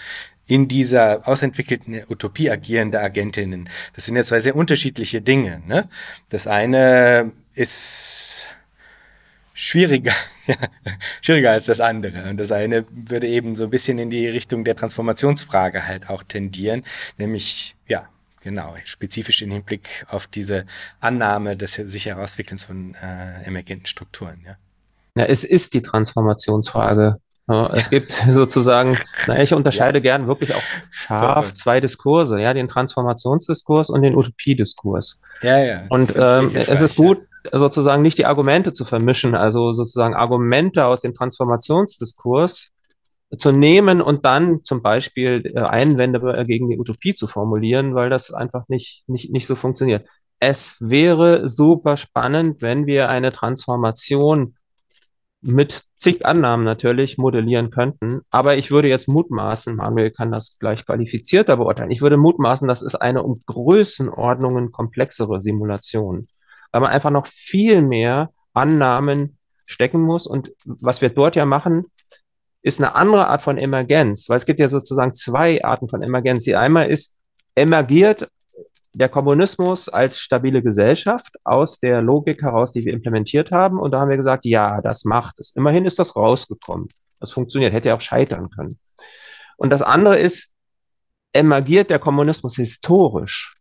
in dieser ausentwickelten Utopie agierende Agentinnen. Das sind ja zwei sehr unterschiedliche Dinge. Ne? Das eine ist schwieriger, schwieriger als das andere. Und das eine würde eben so ein bisschen in die Richtung der Transformationsfrage halt auch tendieren, nämlich, ja, genau, spezifisch im Hinblick auf diese Annahme des sich herauswickelns von äh, emergenten Strukturen, ja. Ja, es ist die Transformationsfrage. Ja, es gibt sozusagen, naja, ich unterscheide ja. gern wirklich auch scharf zwei Diskurse, ja, den Transformationsdiskurs und den Utopiediskurs. Ja, ja. Und ähm, es ist gut, sozusagen nicht die Argumente zu vermischen, also sozusagen Argumente aus dem Transformationsdiskurs zu nehmen und dann zum Beispiel äh, Einwände gegen die Utopie zu formulieren, weil das einfach nicht, nicht, nicht so funktioniert. Es wäre super spannend, wenn wir eine Transformation mit zig Annahmen natürlich modellieren könnten. Aber ich würde jetzt mutmaßen, Manuel kann das gleich qualifizierter beurteilen. Ich würde mutmaßen, das ist eine um Größenordnungen komplexere Simulation, weil man einfach noch viel mehr Annahmen stecken muss. Und was wir dort ja machen, ist eine andere Art von Emergenz, weil es gibt ja sozusagen zwei Arten von Emergenz. Die einmal ist, emergiert der Kommunismus als stabile Gesellschaft aus der Logik heraus, die wir implementiert haben. Und da haben wir gesagt, ja, das macht es. Immerhin ist das rausgekommen. Das funktioniert, hätte auch scheitern können. Und das andere ist, emergiert der Kommunismus historisch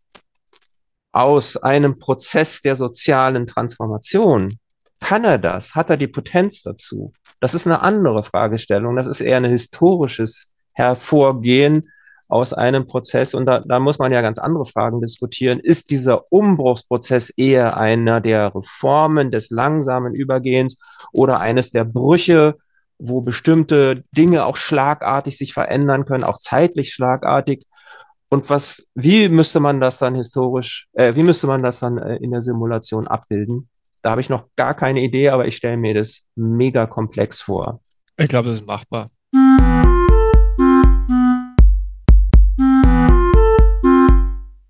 aus einem Prozess der sozialen Transformation? Kann er das? Hat er die Potenz dazu? Das ist eine andere Fragestellung. Das ist eher ein historisches Hervorgehen aus einem Prozess. Und da, da muss man ja ganz andere Fragen diskutieren. Ist dieser Umbruchsprozess eher einer der Reformen des langsamen Übergehens oder eines der Brüche, wo bestimmte Dinge auch schlagartig sich verändern können, auch zeitlich schlagartig? Und was, wie müsste man das dann historisch, äh, wie müsste man das dann äh, in der Simulation abbilden? Da habe ich noch gar keine Idee, aber ich stelle mir das mega komplex vor. Ich glaube, das ist machbar.